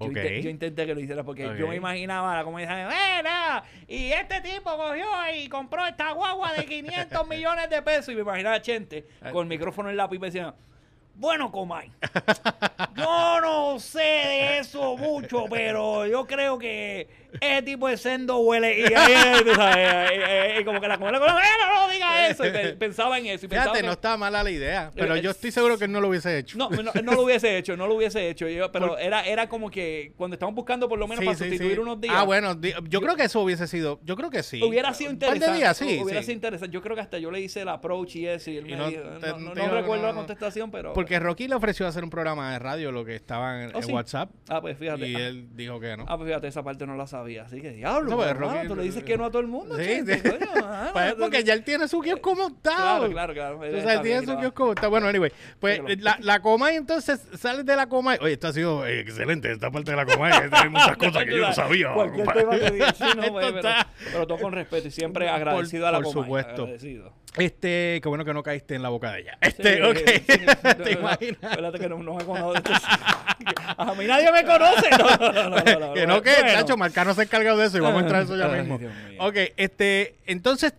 Yo, intenté que lo hiciera porque yo me imaginaba como dicen, ¡Mira! Y este tipo cogió y compró esta guagua de 500 <laughs> millones de pesos. Y me imaginaba a Chente con el micrófono en la pipa diciendo, bueno, Comay, <laughs> yo no sé de eso mucho, pero yo creo que <laughs> ese tipo de sendo huele. Y eh, eh, como que la Comay, la Comay, "Eh, no, no diga eso. Y pe- <laughs> pensaba en eso. Y Fíjate, que- no estaba mala la idea. Pero Eh, yo estoy seguro que él no lo hubiese hecho. no, no, no lo hubiese hecho, no lo hubiese hecho. Yo, pero era, era como que cuando estamos buscando por lo menos Sí, para sí, sustituir sí. unos días. Ah, bueno, yo, creo que eso hubiese sido. Yo creo que sí. Hubiera sido Un par de interesante. días, sí, hubiera sido interesante. Yo creo que hasta yo le hice el approach y eso. Y él me no dijo, te- no, te recuerdo la contestación, pero. Porque Rocky le ofreció hacer un programa de radio, lo que estaba en, Oh, en. WhatsApp. Ah, pues fíjate. Y ah, él dijo que no. Ah, pues fíjate, esa parte no la sabía. Así que diablo, No, pues, hermano, Rocky- tú le dices que no a todo el mundo. Sí, sí. coño, Pues porque ya él tiene su kiosco montado. Claro, claro, claro. Tú Él sabes, está tiene su kiosco montado. Bueno, anyway. Pues Déjalo. la, la Comay entonces sales de la Comay. Oye, esto ha sido excelente, esta parte de la Comay. Hay muchas <laughs> cosas que yo no sabía. Cualquier tema que digas, sí, no, Esto <laughs> pues, pero, está- pero todo con respeto y siempre Por- agradecido a la por Comay, supuesto. agradecido. Este, qué bueno que no caíste en la boca de ella. Sí, Este, ok. sí, <laughs> ¿Te imaginas? Espérate que no, no me conoce. <laughs> A mí nadie me conoce. No, no, no, no, no, que no, que, Bueno. Nacho, Marcano se ha encargado de eso y vamos a entrar a eso ya mismo. Ok, este, entonces,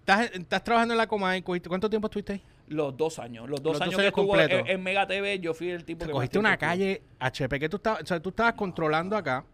¿estás, estás trabajando en la Comay. ¿cogiste- ¿Cuánto tiempo estuviste ahí? Los dos años. Los dos Los dos años que años estuvo en, en Mega TV, yo fui el tipo que. Cogiste una calle HP que tú estabas, o sea, tú estabas controlando acá,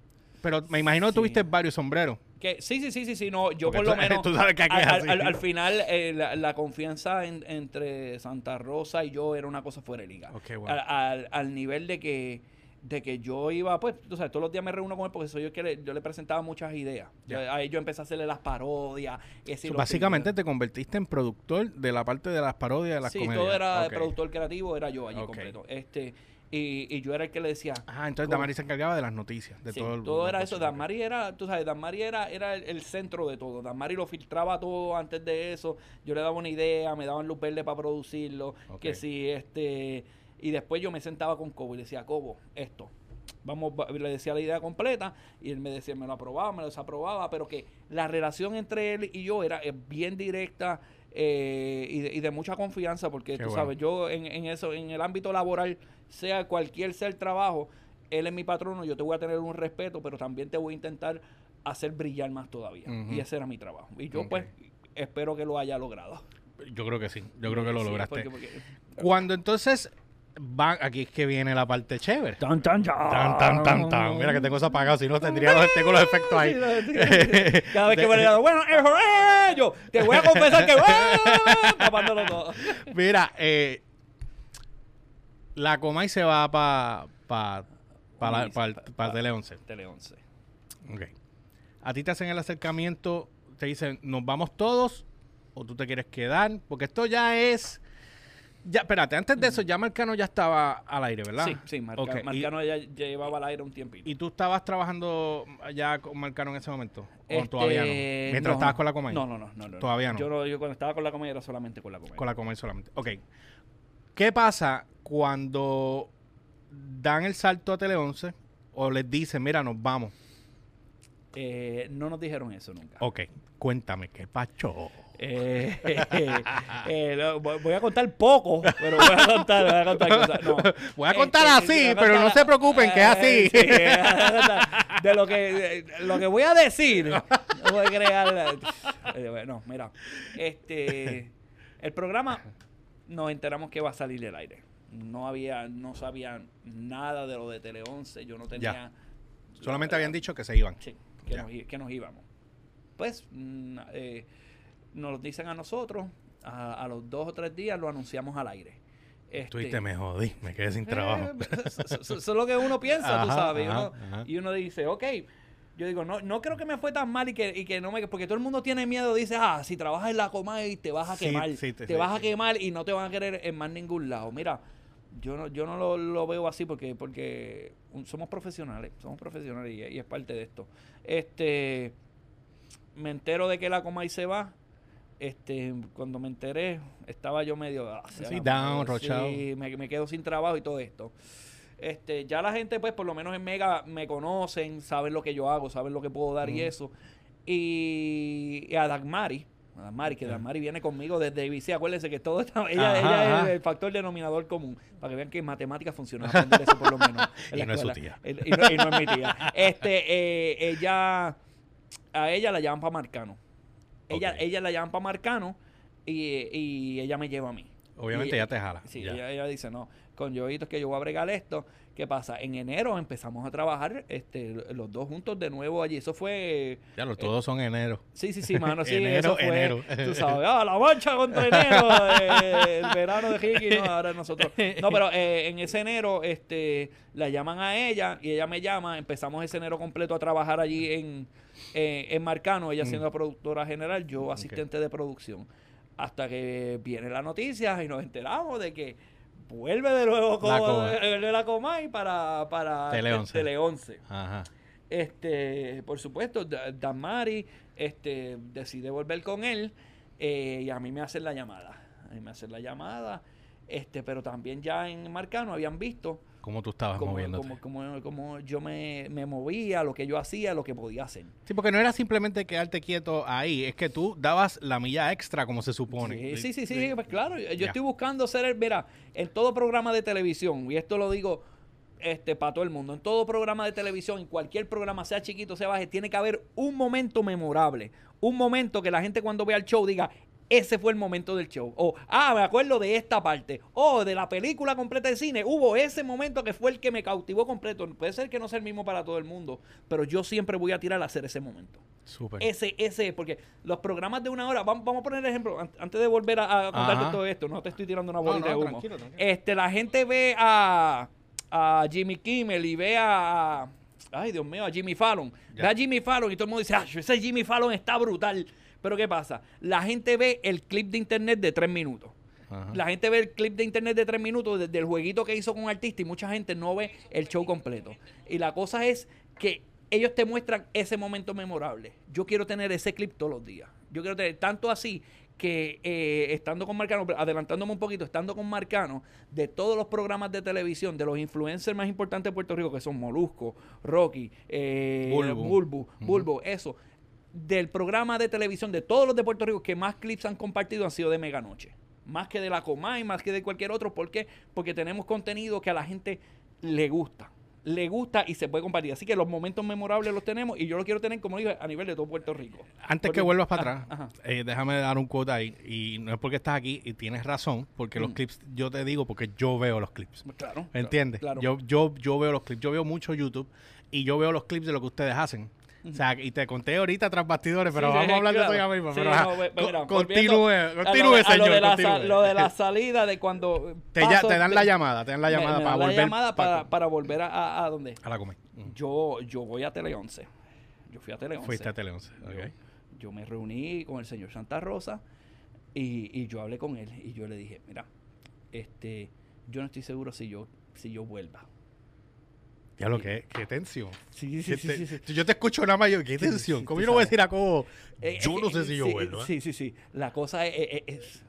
pero me imagino que tuviste varios sombreros. Que, sí, sí, sí, sí, sí, no, yo Porque por lo tú- <laughs> menos. tú sabes que aquí es al, así. al- al final, eh, la, la confianza en- entre Santa Rosa y yo era una cosa fuera de liga. Ok, wow. al, al- al nivel de que de que yo iba, pues, tú sabes, todos los días me reúno con él porque soy yo que le, yo le presentaba muchas ideas. Ya. Yo- ahí yo empecé a hacerle las parodias. So, básicamente te convertiste en productor de la parte de las parodias de las Sí, comedias. todo era productor creativo, era yo allí completo. Este, y, y yo era el que le decía, Ah, entonces. Damari se encargaba de las noticias, de Sí, todo. el- todo era eso. Damari era, tú sabes, Damari era, era el, el centro de todo. Damari lo filtraba todo antes de eso. Yo le daba una idea, me daban luz verde para producirlo. Que si este. Y después yo me sentaba con Cobo y le decía, Cobo, esto. Vamos, va- le decía la idea completa y él me decía, me lo aprobaba, me lo desaprobaba, pero que la relación entre él y yo era eh, bien directa eh, y, de, y de mucha confianza, porque Qué tú bueno. sabes, yo en, en eso, en el ámbito laboral, sea cualquier sea el trabajo, él es mi patrono, yo te voy a tener un respeto, pero también te voy a intentar hacer brillar más todavía. Y ese era mi trabajo. Y yo pues espero que lo haya logrado. Yo creo que sí, yo creo que lo Sí, lograste. porque- porque- Cuando entonces van, aquí es que viene la parte chévere. Tan, tan, Tan, tan, tan, tan. Mira que tengo eso apagado, si no tendría los, tengo los efectos ahí. Cada vez que me le bueno, eh, yo te voy a confesar que, tapándolo todo. <laughs> Mira, eh, La Comay se va para pa, pa- pa pa- Tele 11. Tele 11. Ok. A ti te hacen el acercamiento, te dicen, ¿nos vamos todos o tú te quieres quedar? Porque esto ya es... Ya, espérate, antes de eso ya Marcano ya estaba al aire, ¿verdad? Sí, sí, Marca- Ok, y- Marcano ya llevaba al aire un tiempito. ¿Y tú estabas trabajando ya con Marcano en ese momento? ¿O Este, todavía no? Mientras estabas con la Comay. No, no, no, no, no. Todavía no. Yo, no- yo cuando estaba con la Comay era solamente con la Comay. Con la Comay solamente. Ok. ¿Qué pasa cuando dan el salto a Tele 11 o les dicen, mira, nos vamos? Eh, no nos dijeron eso nunca. Ok, cuéntame, ¿qué pacho? Eh, <laughs> eh, voy a contar poco, pero voy a contar, voy a contar cosas. No. <laughs> Voy a contar Este, así, voy a pero no se preocupen, que es así. Eh, sí, de lo que, de lo que voy a decir, no voy a crear. eh, bueno, mira, este, el programa nos enteramos que va a salir del aire. No había, no sabía nada de lo de Tele 11, yo no tenía. Solamente habían dicho que se iban. Sí, que, nos, que nos íbamos. Pues mm, eh, nos lo dicen a nosotros, a, a los dos o tres días lo anunciamos al aire. Este, dices, me jodí, me quedé sin trabajo. <laughs> eh, Eso eso- es lo que uno piensa, tú Ajá, sabes. y, ajá, uno, y uno dice, ok. Yo digo, no, no creo que me fue tan mal y que, y que no me... Porque todo el mundo tiene miedo, dice, ah, si trabajas en la Comay te vas a Sí, quemar. sí, te te- vas a quemar y no te van a querer en más ningún lado. Mira, yo no, yo no lo, lo veo así porque, porque somos profesionales, somos profesionales y, y es parte de esto. Este, me entero de que la Comay se va. Este, cuando me enteré, estaba yo medio ah, Sí, down, rochado. sí, me, me quedo sin trabajo y todo esto. Este, ya la gente, pues, por lo menos en Mega me conocen, saben lo que yo hago, saben lo que puedo dar y eso. Y, y a Dagmari, a Dagmari, que Ya. Dagmari viene conmigo desde IBC, acuérdense que todo está, ella, Ajá, ella ajá. es el factor denominador común, para que vean que en matemáticas funciona aprender eso por lo menos. <laughs> en Y no es su tía. El- Y no, y no es mi tía. Este, eh, ella, a ella la llaman para Marcano. Ella, ella la llaman para Marcano y, y ella me lleva a mí. Obviamente Y- ya te jala. Sí, ya. ella, ella dice, no, con Yoito es que yo voy a bregar esto. ¿Qué pasa? En enero empezamos a trabajar este, los dos juntos de nuevo allí. Eso fue... Ya, los todos son enero. Sí, sí, sí, mano, sí, <laughs> Enero, eso fue, enero. tú sabes, ah, la mancha contra enero, eh, el verano de Ricky, no, ahora nosotros. No, pero eh, en ese enero, este, la llaman a ella y ella me llama, empezamos ese enero completo a trabajar allí en, eh, en Marcano, ella Mm. siendo la productora general, yo asistente de producción. Hasta que viene la noticia y nos enteramos de que vuelve de nuevo La como, Comay. vuelve la Comay para, para Tele 11. Tele 11. Ajá. Este, por supuesto, Da- Damari este, decide volver con él eh, y a mí me hacen la llamada. A mí me hacen la llamada, este, pero también ya en Marcano habían visto ¿Cómo tú estabas cómo, moviéndote? cómo- cómo- cómo yo me, me movía, lo que yo hacía, lo que podía hacer. Sí, porque no era simplemente quedarte quieto ahí, es que tú dabas la milla extra como se supone. Sí, sí, sí, sí, pues claro. Yo estoy buscando ser el, mira, en todo programa de televisión, y esto lo digo este para todo el mundo, en todo programa de televisión, en cualquier programa, sea chiquito, sea baje, tiene que haber un momento memorable. Un momento que la gente cuando vea el show diga, ese fue el momento del show. O, ah, me acuerdo de esta parte. O de la película completa de cine. Hubo ese momento que fue el que me cautivó completo. Puede ser que no sea el mismo para todo el mundo, pero yo siempre voy a tirar a hacer ese momento. Súper. Ese, ese, porque los programas de una hora, vamos, vamos a poner ejemplo, an- antes de volver a, a contarte Ajá. todo esto, no te estoy tirando una No, bolita no, de humo. tranquilo, tranquilo. Este, la gente ve a, a Jimmy Kimmel y ve a, ay Dios mío, a Jimmy Fallon. Ya. Ve a Jimmy Fallon y todo el mundo dice, ah, ese Jimmy Fallon está brutal. Pero ¿qué pasa? La gente ve el clip de internet de tres minutos. Ajá. La gente ve el clip de internet de tres minutos desde el jueguito que hizo con artista y mucha gente no ve el show completo. Y la cosa es que ellos te muestran ese momento memorable. Yo quiero tener ese clip todos los días. Yo quiero tener tanto así que eh, estando con Marcano, adelantándome un poquito, estando con Marcano, de todos los programas de televisión, de los influencers más importantes de Puerto Rico, que son Molusco, Rocky, eh, Bulbu. Eso. Del programa de televisión de todos los de Puerto Rico que más clips han compartido han sido de Meganoche. Más que de la Comay, más que de cualquier otro. ¿Por qué? Porque tenemos contenido que a la gente le gusta. Le gusta y se puede compartir. Así que los momentos memorables los tenemos y yo lo quiero tener, como digo, a nivel de todo Puerto Rico. Antes Porque- que vuelvas para atrás, eh, déjame dar un quote ahí. Y no es porque estás aquí y tienes razón, porque los Mm. clips, yo te digo, porque yo veo los clips. Claro. ¿Me entiendes? Claro. Yo, yo, yo veo los clips, yo veo mucho YouTube y yo veo los clips de lo que ustedes hacen. O sea, y te conté ahorita tras bastidores, pero Sí, vamos a hablar claro. de eso ya mismo. Sí, pero, no, mira, continúe, continúe, de- a lo señor. de, la, continúe. lo de la salida de cuando te, ya- paso te dan la llamada, te dan la me- llamada me para dan la volver. llamada pa- para, para volver a, a, dónde a la comer. yo yo voy a Tele 11 yo fui a Tele 11 Fuiste a Tele 11. yo, yo me reuní con el señor Santa Rosa y, y yo hablé con él y yo le dije mira este yo no estoy seguro si yo si yo vuelva Ya lo que, qué tensión. sí Qué te- Yo te escucho nada más, yo, qué Sí, tensión. sí, tú yo no voy a decir a Cobo, Eh, yo eh, no sé eh, si yo sí, vuelvo. Sí, sí, sí. La cosa es. es- es-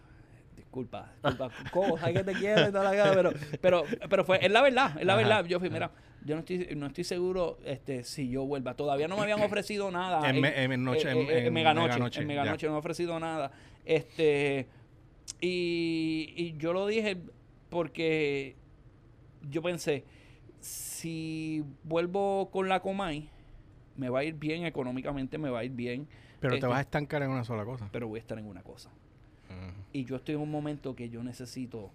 disculpa, disculpa. Cobo, que te toda la pero, pero, pero fue, es la verdad, es la Ajá, verdad. Yo fui, mira, yo no estoy, no estoy seguro este, si yo vuelva. Todavía no me habían <coughs> ofrecido nada. En en noche- en- en Meganoche, Meganoche, en. Meganoche no me han ofrecido nada. Este, y, y yo lo dije porque yo pensé, si vuelvo con la Comay, me va a ir bien económicamente, me va a ir bien. Pero te Este, vas a estancar en una sola cosa. pero voy a estar en una cosa. Y yo estoy en un momento que yo necesito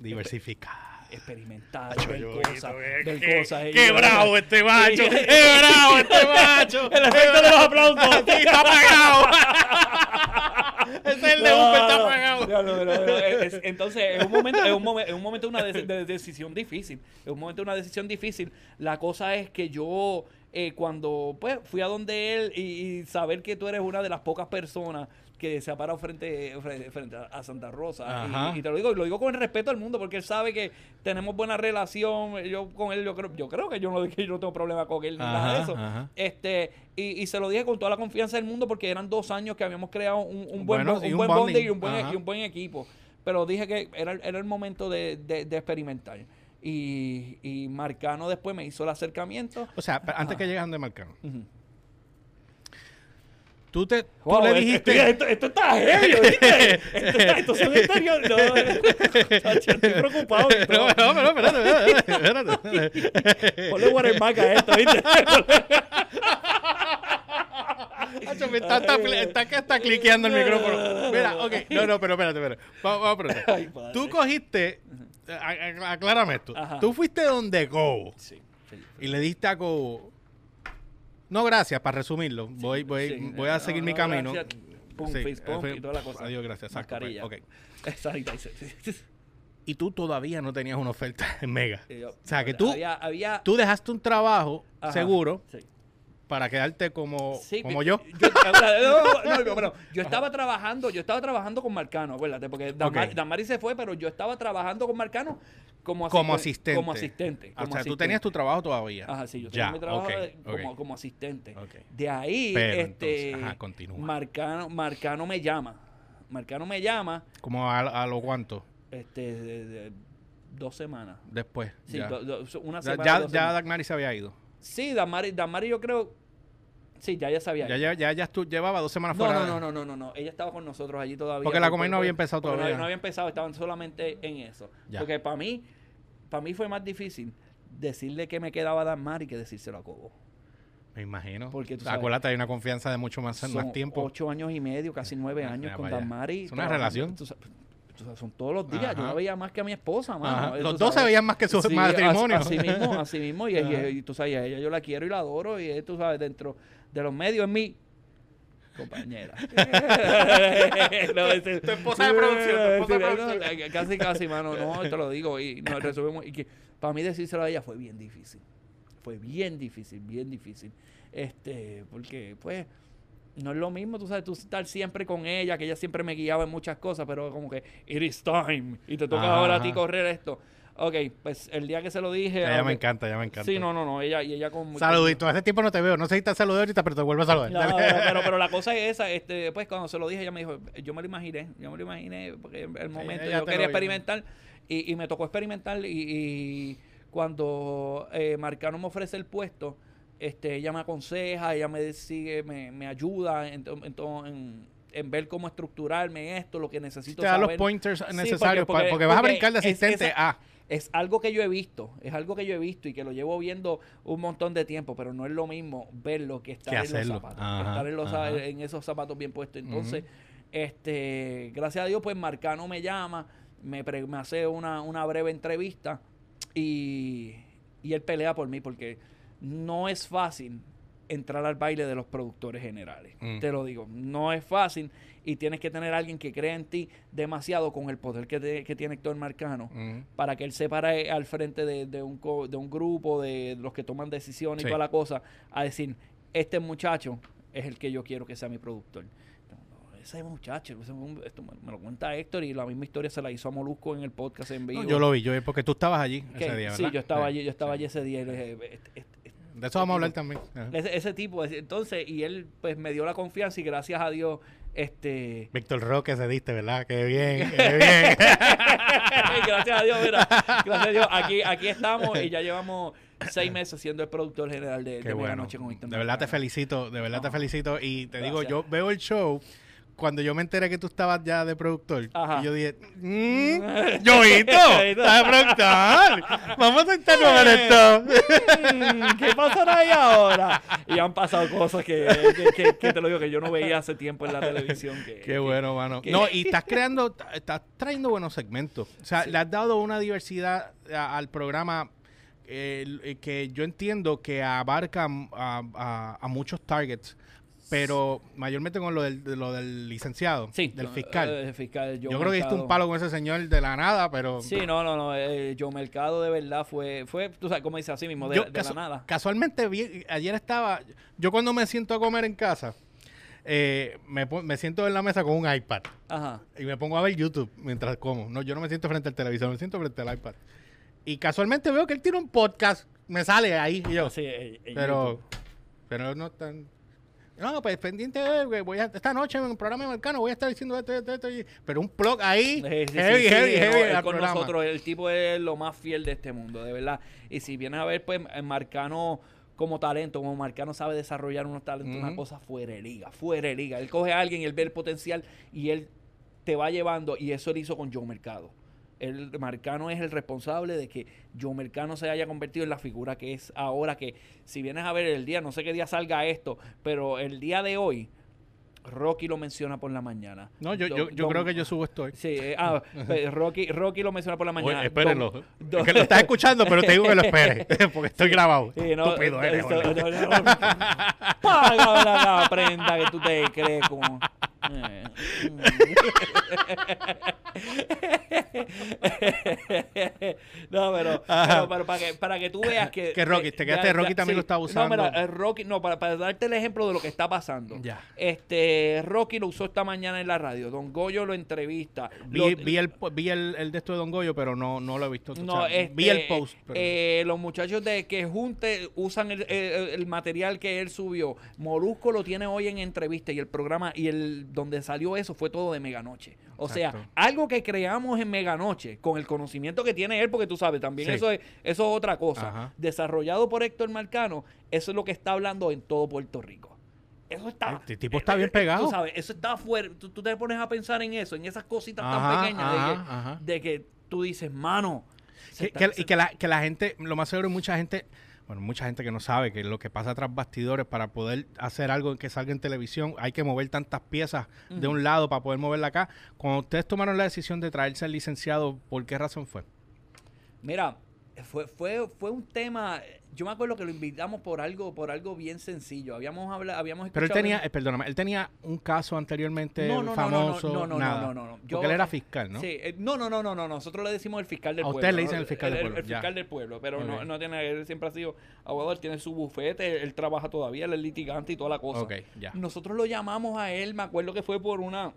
Diversificar. experimentar, Macho, ver yo cosas, eh, ver qué- cosas. y ¡Qué bravo este macho! <laughs> ¡Qué bravo este macho! El efecto de los aplausos. <laughs> ¡Sí, está apagado! <laughs> <laughs> Ese es el de No, Uber, está no, no, es- es- entonces, es un momento, es un momento, es un momento de una de, de decisión difícil. Es un momento de una decisión difícil. La cosa es que yo, eh, cuando pues fui a donde él y, y saber que tú eres una de las pocas personas que se ha parado frente, frente, frente a- Santa Rosa. Y, y te lo digo, lo digo con el respeto al mundo, porque él sabe que tenemos buena relación. Yo con él, yo creo, yo creo que yo no, <laughs> que yo no tengo problema con él ni nada de eso. ajá. Este, y, y se lo dije con toda la confianza del mundo porque eran dos años que habíamos creado un, un buen, Bueno, un un buen bonding. y un buen, y un buen equipo. Pero dije que era, era el momento de, de- de experimentar. Y, y Marcano después me hizo el acercamiento. O sea, antes Ajá. que llegan de Marcano. Tú, te, tú Wow, le esto- dijiste... Esto, esto está heavy, ¿viste? Esto, está, son exteriores. No, estoy preocupado. todo. <laughs> No, no, pero espérate, espérate, espérate. Ponle watermark a esto, ¿viste? <laughs> Está, está, está está cliqueando el micrófono. Mira, ok. No, no, pero espérate, espérate. Vamos, vamos a preguntar. Tú cogiste... Aclárame esto. Ajá. Tú fuiste donde Go sí. y le diste a Go... No, gracias, para resumirlo. Voy, voy, Sí, voy a no, seguir no, mi camino. gracias. Pum, Sí, eh, y toda la cosa. Adiós, gracias. exacto, Mascarilla. <laughs> sí. Y tú todavía no tenías una oferta en <laughs> Mega. Yo- O sea, que tú, Había, había tú dejaste un trabajo Ajá, seguro sí. Para quedarte como, Sí, como yo. no, no, no, pero yo estaba trabajando, yo estaba trabajando con Marcano, acuérdate, porque Damari, se fue, pero yo estaba trabajando con Marcano como, Como asistente. asistente. Como asistente. O sea, tú asistente. tenías tu trabajo todavía. Ajá, sí, yo Ya, tenía mi trabajo de- como, asistente. De ahí, Pero este, entonces, ajá, continúa. Marcano, Marcano me llama. Marcano me llama, Como a, a lo cuánto este, de- de- dos semanas. después. Sí, ya. do- do- una ya, semana. ya, ya. Dagmari se había ido. Sí, Damari, Damari yo creo, sí, ya ya sabía. Ya, ya, ya, ya estu- llevaba dos semanas No, fuera. no, no, no, no, no, no. Ella estaba con nosotros allí todavía. Porque la Comay no había empezado no todavía. había- No, había empezado, estaban solamente en eso. Ya. Porque para mí, para mí fue más difícil decirle que me quedaba Dan Mari que decírselo a Cobo. Me imagino. Porque tú sabes- Acuérdate, hay una confianza de mucho más, Son más tiempo. ocho años y medio, casi nueve años mira con para Dan allá. Mari. Es una relación. Tú sabes- tú sabes, son todos los días. Yo no veía más que a mi esposa, mano. Tú Los dos se veían más que su Sí, matrimonio. as- Así mismo, así mismo. Y, <laughs> y- y tú sabes, a ella yo la quiero y la adoro. Y es, tú sabes, dentro de los medios es mi compañera. <laughs> No, ese- Tu esposa de producción, tu esposa de Sí, no, producción. Casi, casi, mano. No, te lo digo. Y nos resolvemos. Y que para mí decírselo a ella fue bien difícil. Fue bien difícil, bien difícil. Este, porque, pues, no es lo mismo, tú sabes, tú estar siempre con ella, que ella siempre me guiaba en muchas cosas, pero como que, it is time, y te toca Ajá, ahora a ti correr esto. Ok, pues el día que se lo dije. Ya, ya ok. me encanta, ya me encanta. Sí, no, no, no, ella, y ella con. Saludito. Hace tiempo no te veo. No sé si te saludé ahorita, pero te vuelvo a saludar. No, Dale. pero, <laughs> pero, pero la cosa es esa, este, después cuando se lo dije, ella me dijo, yo me lo imaginé, yo me lo imaginé, porque el momento, ella yo quería experimentar, y, y me tocó experimentar, y, y cuando eh, Marcano me ofrece el puesto, este, ella me aconseja, ella me sigue, me, me ayuda en, to- en, en- en ver cómo estructurarme esto, lo que necesito te da los pointers Sí, necesarios porque- pa- porque, vas a brincar de es- asistente esa- a. Es algo que yo he visto, es algo que yo he visto y que lo llevo viendo un montón de tiempo, pero no es lo mismo verlo que estar Que en los zapatos, Ajá, estar en, los, en esos zapatos bien puestos. Entonces, este, gracias a Dios, pues Marcano me llama, me, pre- me hace una, una breve entrevista y, y él pelea por mí porque no es fácil entrar al baile de los productores generales. Mm. Te lo digo, no es fácil y tienes que tener a alguien que crea en ti demasiado con el poder que, te- que tiene Héctor Marcano para que él se pare al frente de, de un, co- de un grupo, de los que toman decisiones Sí. y toda la cosa, a decir, este muchacho es el que yo quiero que sea mi productor. No, Ese muchacho, ese- esto me, me lo cuenta Héctor y la misma historia se la hizo a Molusco en el podcast en vivo. No, yo lo vi, yo porque tú estabas allí ese día, sí, ¿verdad? yo estaba Sí, allí, yo estaba sí. allí ese día y le dije, "Este- este- este De eso vamos a hablar también. Ese, ese tipo, entonces, y él pues me dio la confianza y gracias a Dios, este... Víctor Roque se diste, ¿verdad? Qué bien, <laughs> qué bien. <laughs> gracias a Dios, mira, gracias a Dios, aquí, aquí estamos y ya llevamos seis meses siendo el productor general de, Qué de bueno. Meganoche con Víctor De verdad te felicito, de verdad te felicito. Y te digo, yo veo el show. Cuando yo me enteré que tú estabas ya de productor, y yo dije, mmm, Joito, estás de productor. Vamos a sentarnos a ver esto. Mm, ¿Qué pasará ahí ahora? Y han pasado cosas que, que- que- que te lo digo que yo no veía hace tiempo en la televisión. Qué bueno, mano. No, y estás creando, estás trayendo buenos segmentos. O sea, le has dado una diversidad a- al programa eh, que yo entiendo que abarca a, a- a muchos targets, pero mayormente con lo del, de lo del licenciado, Sí, del fiscal. eh, fiscal yo creo que diste un palo con ese señor de la nada, pero... Sí, no, no, no. Eh, Joe Mercado de verdad fue, fue, tú sabes, como dice así mismo, de, Yo de casu- la nada. Casualmente, vi- ayer estaba. Yo cuando me siento a comer en casa, eh, me, me siento en la mesa con un iPad Ajá. y me pongo a ver YouTube mientras como. No, yo no me siento frente al televisor, me siento frente al iPad. Y casualmente veo que él tiene un podcast, me sale ahí y yo. Sí, pero, YouTube. pero no tan. No, pues pendiente de güey, voy a, esta noche en el programa americano voy a estar diciendo esto, esto, esto. pero un blog ahí, Sí, sí, sí, heavy, sí, heavy, heavy. con programa. nosotros, el tipo es lo más fiel de este mundo, de verdad. Y si vienes a ver, pues Marcano como talento, como Marcano sabe desarrollar unos talentos, una cosa fuera de liga, fuera de liga. Él coge a alguien, él ve el potencial y él te va llevando, y eso él hizo con Joe Mercado. El Marcano es el responsable de que Joe Mercano se haya convertido en la figura que es ahora que, si vienes a ver el día, no sé qué día salga esto, pero el día de hoy, Rocky lo menciona por la mañana. No, yo, yo, Don- yo creo que yo subo esto. Sí, eh, ah, pues, Rocky, Rocky lo menciona por la mañana. Oye, espérenlo. Don- Es que lo estás escuchando, pero te digo que lo esperes. <laughs> <laughs> porque estoy grabado. Sí, no, Estúpido eh, eres, no, no. Págame la prenda que tú te crees como... Mm. <laughs> no, pero, pero, pero para, que, para que tú veas que... Que Rocky, te quedaste, Rocky también lo está usando. No, eh, Rocky, no, para, para darte el ejemplo de lo que está pasando. Ya. Este, Rocky lo usó esta mañana en la radio. Don Goyo lo entrevista. Vi, Lo- vi el, vi el, el de esto de Don Goyo, pero no, no lo he visto. o No, sea, este, vi el post. pero- eh, los muchachos de que junte usan el, el- el material que él subió. Molusco lo tiene hoy en entrevista y el programa y el donde salió eso fue todo de Meganoche. O sea, algo que creamos en Meganoche con el conocimiento que tiene él, porque tú sabes, también Sí. eso es eso es otra cosa. Ajá. Desarrollado por Héctor Marcano, eso es lo que está hablando en todo Puerto Rico. Eso está. Este tipo está bien pegado. Tú sabes, eso está fuera. Tú, tú te pones a pensar en eso, en esas cositas tan Ajá, pequeñas de que- de tú dices, mano. se Que- está- que- se- y que la, que la gente, lo más seguro, mucha gente, bueno, mucha gente que no sabe que lo que pasa tras bastidores para poder hacer algo que salga en televisión, hay que mover tantas piezas de un lado para poder moverla acá. Cuando ustedes tomaron la decisión de traerse al licenciado, ¿por qué razón fue? Mira, fue, fue, fue un tema. Yo me acuerdo que lo invitamos por algo, por algo bien sencillo. Habíamos hablado, habíamos Pero él escuchado- tenía, eh, perdóname, él tenía un caso anteriormente No, no, no, no, famoso, no, no, no, nada. no, no, no. Yo- Porque él era fiscal, ¿no? Sí, eh, no, no, no, no, no. Nosotros le decimos el fiscal del A pueblo. ustedes le ¿no? dicen el fiscal del pueblo, El, fiscal del pueblo, pero no, no tiene, él siempre ha sido abogado, él tiene su bufete, él, trabaja todavía, él es litigante y toda la cosa. Ya. Nosotros lo llamamos a él, me acuerdo que fue por una.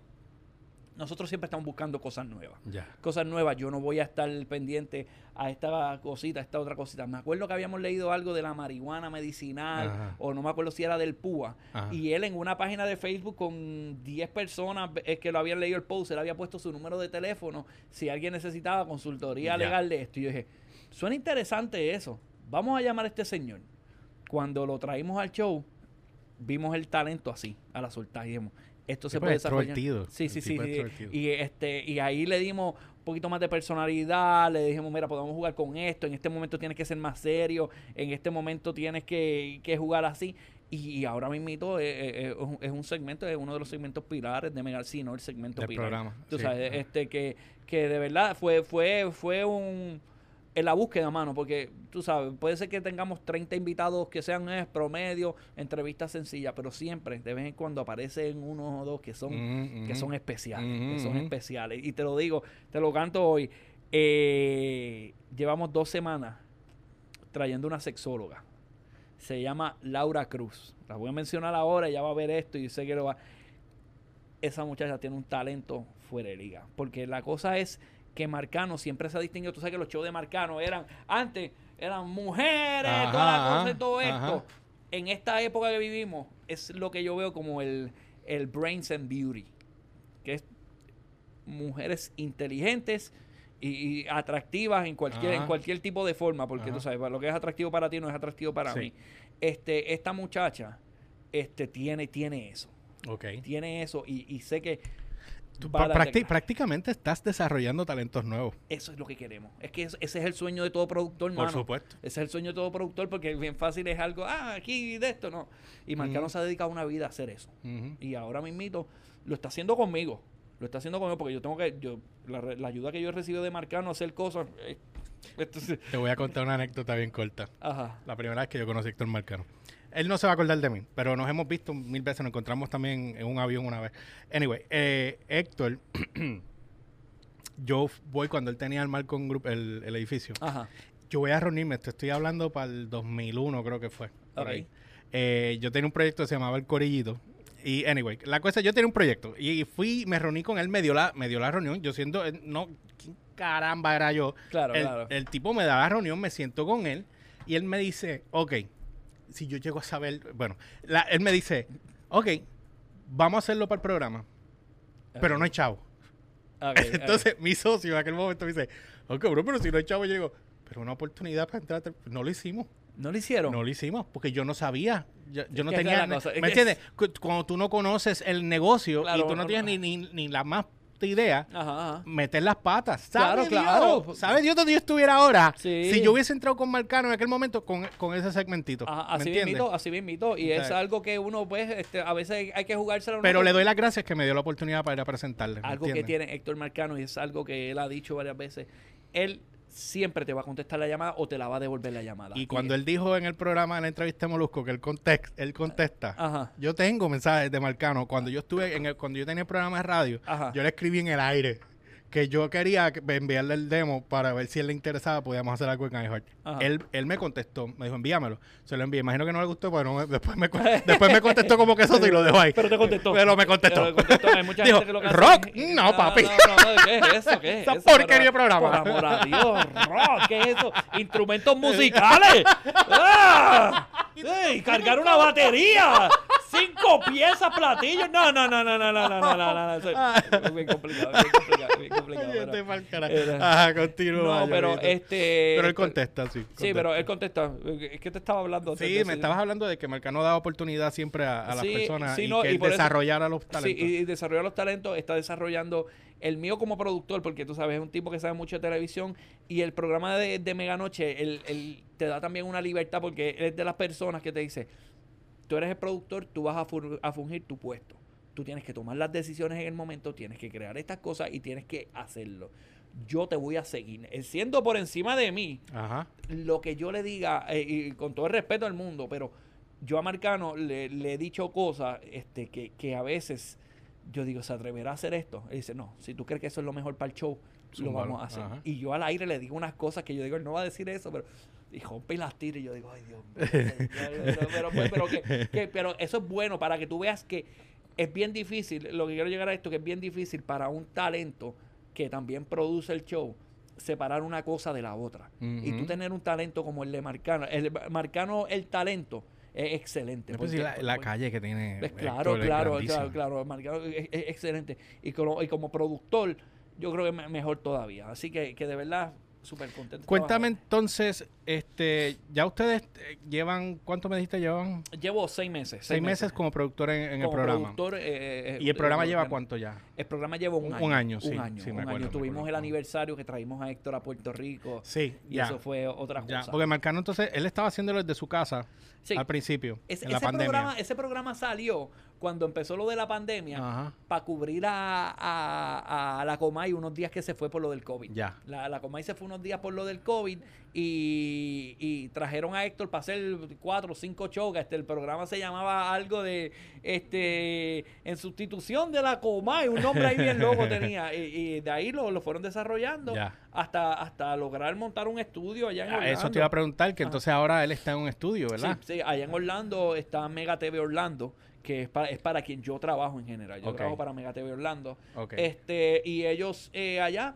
Nosotros siempre estamos buscando cosas nuevas cosas nuevas. Yo no voy a estar pendiente a esta cosita, a esta otra cosita. Me acuerdo que habíamos leído algo de la marihuana medicinal, Ajá. o no me acuerdo si era del PUA. Ajá. Y él en una página de Facebook con 10 personas es que lo habían leído el post, él había puesto su número de teléfono si alguien necesitaba consultoría legal de esto. Y yo dije, suena interesante eso. Vamos a llamar a este señor. Cuando lo traímos al show, vimos el talento así, a la soltada y dijimos, esto se puede es desarrollar. Sí, sí, sí. sí. Y este, y ahí le dimos un poquito más de personalidad, le dijimos, mira, podemos jugar con esto, en este momento tienes que ser más serio, en este momento tienes que, que jugar así. Y, y ahora mismo es, es un segmento, es uno de los segmentos pilares de Mega, sí, no el segmento Del pilar. programa, Tú sí, sabes, este que, que de verdad fue, fue, fue un en la búsqueda, mano, porque tú sabes, puede ser que tengamos 30 invitados que sean eh, promedio, entrevistas sencillas, pero siempre, de vez en cuando aparecen uno o dos que son, que son especiales, que son especiales. Y te lo digo, te lo canto hoy. Eh, llevamos dos semanas trayendo una sexóloga. Se llama Laura Cruz. La voy a mencionar ahora, ella va a ver esto y sé que lo va. Esa muchacha tiene un talento fuera de liga. Porque la cosa es que Marcano siempre se ha distinguido. Tú sabes que los shows de Marcano eran, antes, eran mujeres, Ajá, toda la cosa y todo ajá. esto. En esta época que vivimos, es lo que yo veo como el, el Brains and Beauty. Que es mujeres inteligentes y, y atractivas en cualquier, en cualquier tipo de forma, porque tú sabes, lo que es atractivo para ti no es atractivo para Sí. mí. Este, esta muchacha este, tiene, tiene eso, tiene eso y, y sé que Tú prácticamente estás desarrollando talentos nuevos. eso es lo que queremos. Es que es- ese es el sueño de todo productor, Por mano. supuesto. Ese es el sueño de todo productor porque bien fácil es algo, ah, aquí de esto, no. Y Marcano se ha dedicado una vida a hacer eso. Y ahora mismito lo está haciendo conmigo. Lo está haciendo conmigo porque yo tengo que, yo, la, la ayuda que yo he recibido de Marcano a hacer cosas. eh, <laughs> Te voy a contar una anécdota bien corta. ajá. La primera vez que yo conocí a Héctor Marcano. Él no se va a acordar de mí, pero nos hemos visto mil veces, nos encontramos también en un avión una vez. Anyway, eh, Héctor, <clears throat> yo voy cuando él tenía el Malcolm Group, el, el edificio. Ajá. Yo voy a reunirme, te estoy hablando para el 2001 creo que fue. Por Ok. ahí. Eh, yo tenía un proyecto que se llamaba El Corillito. Y, anyway, la cosa, yo tenía un proyecto. Y fui, me reuní con él, me dio la, me dio la reunión. Yo siendo, eh, no, ¿quién caramba era yo? Claro, el, claro. el tipo me da la reunión, me siento con él. Y él me dice, ok, si yo llego a saber, bueno, la- él me dice, ok, vamos a hacerlo para el programa, pero no hay chavo. <laughs> Entonces, mi socio en aquel momento me dice, ok, bro, pero si no hay chavo, yo digo, pero una oportunidad para entrar. No lo hicimos. ¿No lo hicieron? No lo hicimos porque yo no sabía. Yo, yo no tenía. ¿Me entiendes? Cu- Cuando tú no conoces el negocio Claro, y tú no, no, tienes no. Ni, ni, ni la más idea, Ajá, ajá. meter las patas. Claro, ¿Sabe Dios? claro. ¿Sabe Dios dónde yo estuviera ahora? Sí. Si yo hubiese entrado con Marcano en aquel momento con, con ese segmentito. Ajá, ¿Me así mismito, así mismito. Y es algo que uno, pues, este, a veces hay que jugárselo. Pero le doy las gracias que me dio la oportunidad para ir a presentarle. ¿me Algo que tiene Héctor Marcano y es algo que él ha dicho varias veces. Él siempre te va a contestar la llamada o te la va a devolver la llamada. Y cuando él dijo en el programa, en la entrevista de Molusco, que él, context, él contesta, Ajá. yo tengo mensajes de Marcano. Cuando yo estuve, en el, cuando yo tenía el programa de radio, Ajá. yo le escribí en el aire que yo quería que- enviarle el demo para ver si él le interesaba, podíamos hacer algo en iHeart. Él, él me contestó, me dijo, envíamelo. Se lo envié. Imagino que no le gustó, no me- después, me, después me contestó como que eso y lo dejó ahí. Pero te contestó. Pero me contestó. Pero te contestó. Hay mucha Dijo, gente que lo que "Rock, no, papi". No, no, ¿qué es eso? ¿Qué es eso? porquería Pero, programa. Por amor a Dios, rock, ¿qué es eso? Instrumentos musicales. ¡Ah! ¡Ey, cargar una batería. Cinco piezas, platillos. No, no, no, no, no, no, no, no, no, no. Eso es bien complicado, bien complicado, bien complicado. Yo carajo. Ajá, continúa. No, pero este. Pero él esto- contesta, sí. Sí, pero él contesta. Es que te estaba hablando antes Sí, de me estabas hablando de que Marcano da oportunidad siempre a, a las Sí, personas sí, y no, que y él por eso- desarrollara los Sí, talentos. y, y desarrolla los talentos, está desarrollando el mío como productor, porque tú sabes, es un tipo que sabe mucho de televisión y el programa de, de Meganoche, él, él te da también una libertad porque él es de las personas que te dice, tú eres el productor, tú vas a, a fungir tu puesto. Tú tienes que tomar las decisiones en el momento, tienes que crear estas cosas y tienes que hacerlo. Yo te voy a seguir. Él Siendo por encima de mí, Ajá. lo que yo le diga, eh, y con todo el respeto al mundo, pero yo a Marcano le, le he dicho cosas este, que, que a veces yo digo, ¿se atreverá a hacer esto? Él dice, no, si tú crees que eso es lo mejor para el show, lo vamos a hacer. Ajá. Y yo al aire le digo unas cosas que yo digo, él no va a decir eso, pero y rompe y las tira y yo digo, ay Dios mío. <laughs> pero, pero, pero que- que- pero eso es bueno para que tú veas que es bien difícil, lo que quiero llegar a esto, que es bien difícil para un talento que también produce el show, separar una cosa de la otra. Y tú tener un talento como el de Marcano, el Marcano, el talento es excelente. Pues porque- la, la porque- calle que tiene. pues claro, es claro, claro, claro, Marcano es, es excelente. Y como, y como productor, yo creo que me- mejor todavía. Así que, que de verdad, súper contento. Cuéntame entonces, este, ya ustedes eh, llevan, ¿cuánto me dijiste? Llevan Llevo seis meses. seis meses como productor en, en el programa. productor, eh, eh, ¿Y el programa eh, lleva cuánto ya? El programa lleva un Un- año. un año, sí, Un año, sí, me un acuerdo, año. me Tuvimos el aniversario que traímos a Héctor a Puerto Rico. Sí, Y ya. eso fue otra ya. cosa. Porque Marcano entonces, él estaba haciéndolo desde su casa Sí. al principio, Ese, en la ese pandemia. programa, ese programa salió cuando empezó lo de la pandemia, para cubrir a, a- a la Comay unos días que se fue por lo del COVID. Ya. La, la Comay se fue unos días por lo del COVID y, y trajeron a Héctor para hacer cuatro o cinco shows. Este, el programa se llamaba algo de, este, en sustitución de la Comay, un nombre ahí bien loco tenía. <laughs> Y, y de ahí lo, lo fueron desarrollando Ya. hasta, hasta lograr montar un estudio allá en Ah, Orlando. Eso te iba a preguntar, que Ajá. entonces ahora él está en un estudio, ¿verdad? Sí, sí, allá en Orlando está Mega TV Orlando, que es para, es para quien yo trabajo en general. Yo trabajo para Mega TV Orlando. Este, y ellos eh, allá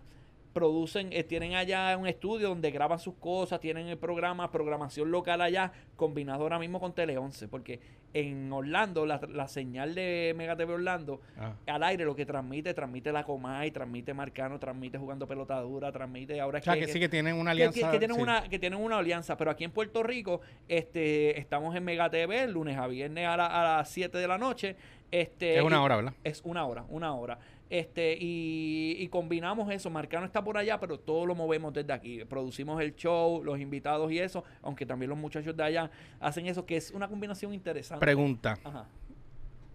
producen, eh, tienen allá un estudio donde graban sus cosas, tienen el programa, programación local allá, combinado ahora mismo con Tele 11, porque en Orlando, la, la señal de Mega TV Orlando, Ah. al aire lo que transmite, transmite la Comay, transmite Marcano, transmite jugando pelota dura, transmite ahora O sea, que, sí que tienen una alianza. que, que tienen sí. una, que tienen una alianza, pero aquí en Puerto Rico este, estamos en Mega TV lunes a viernes a, la- a las 7 de la noche. Este, Es una hora, ¿verdad? Es una hora, una hora. Este, y, y combinamos eso. Marcano está por allá, pero todo lo movemos desde aquí. Producimos el show, los invitados y eso, aunque también los muchachos de allá hacen eso, que es una combinación interesante. Pregunta. Ajá.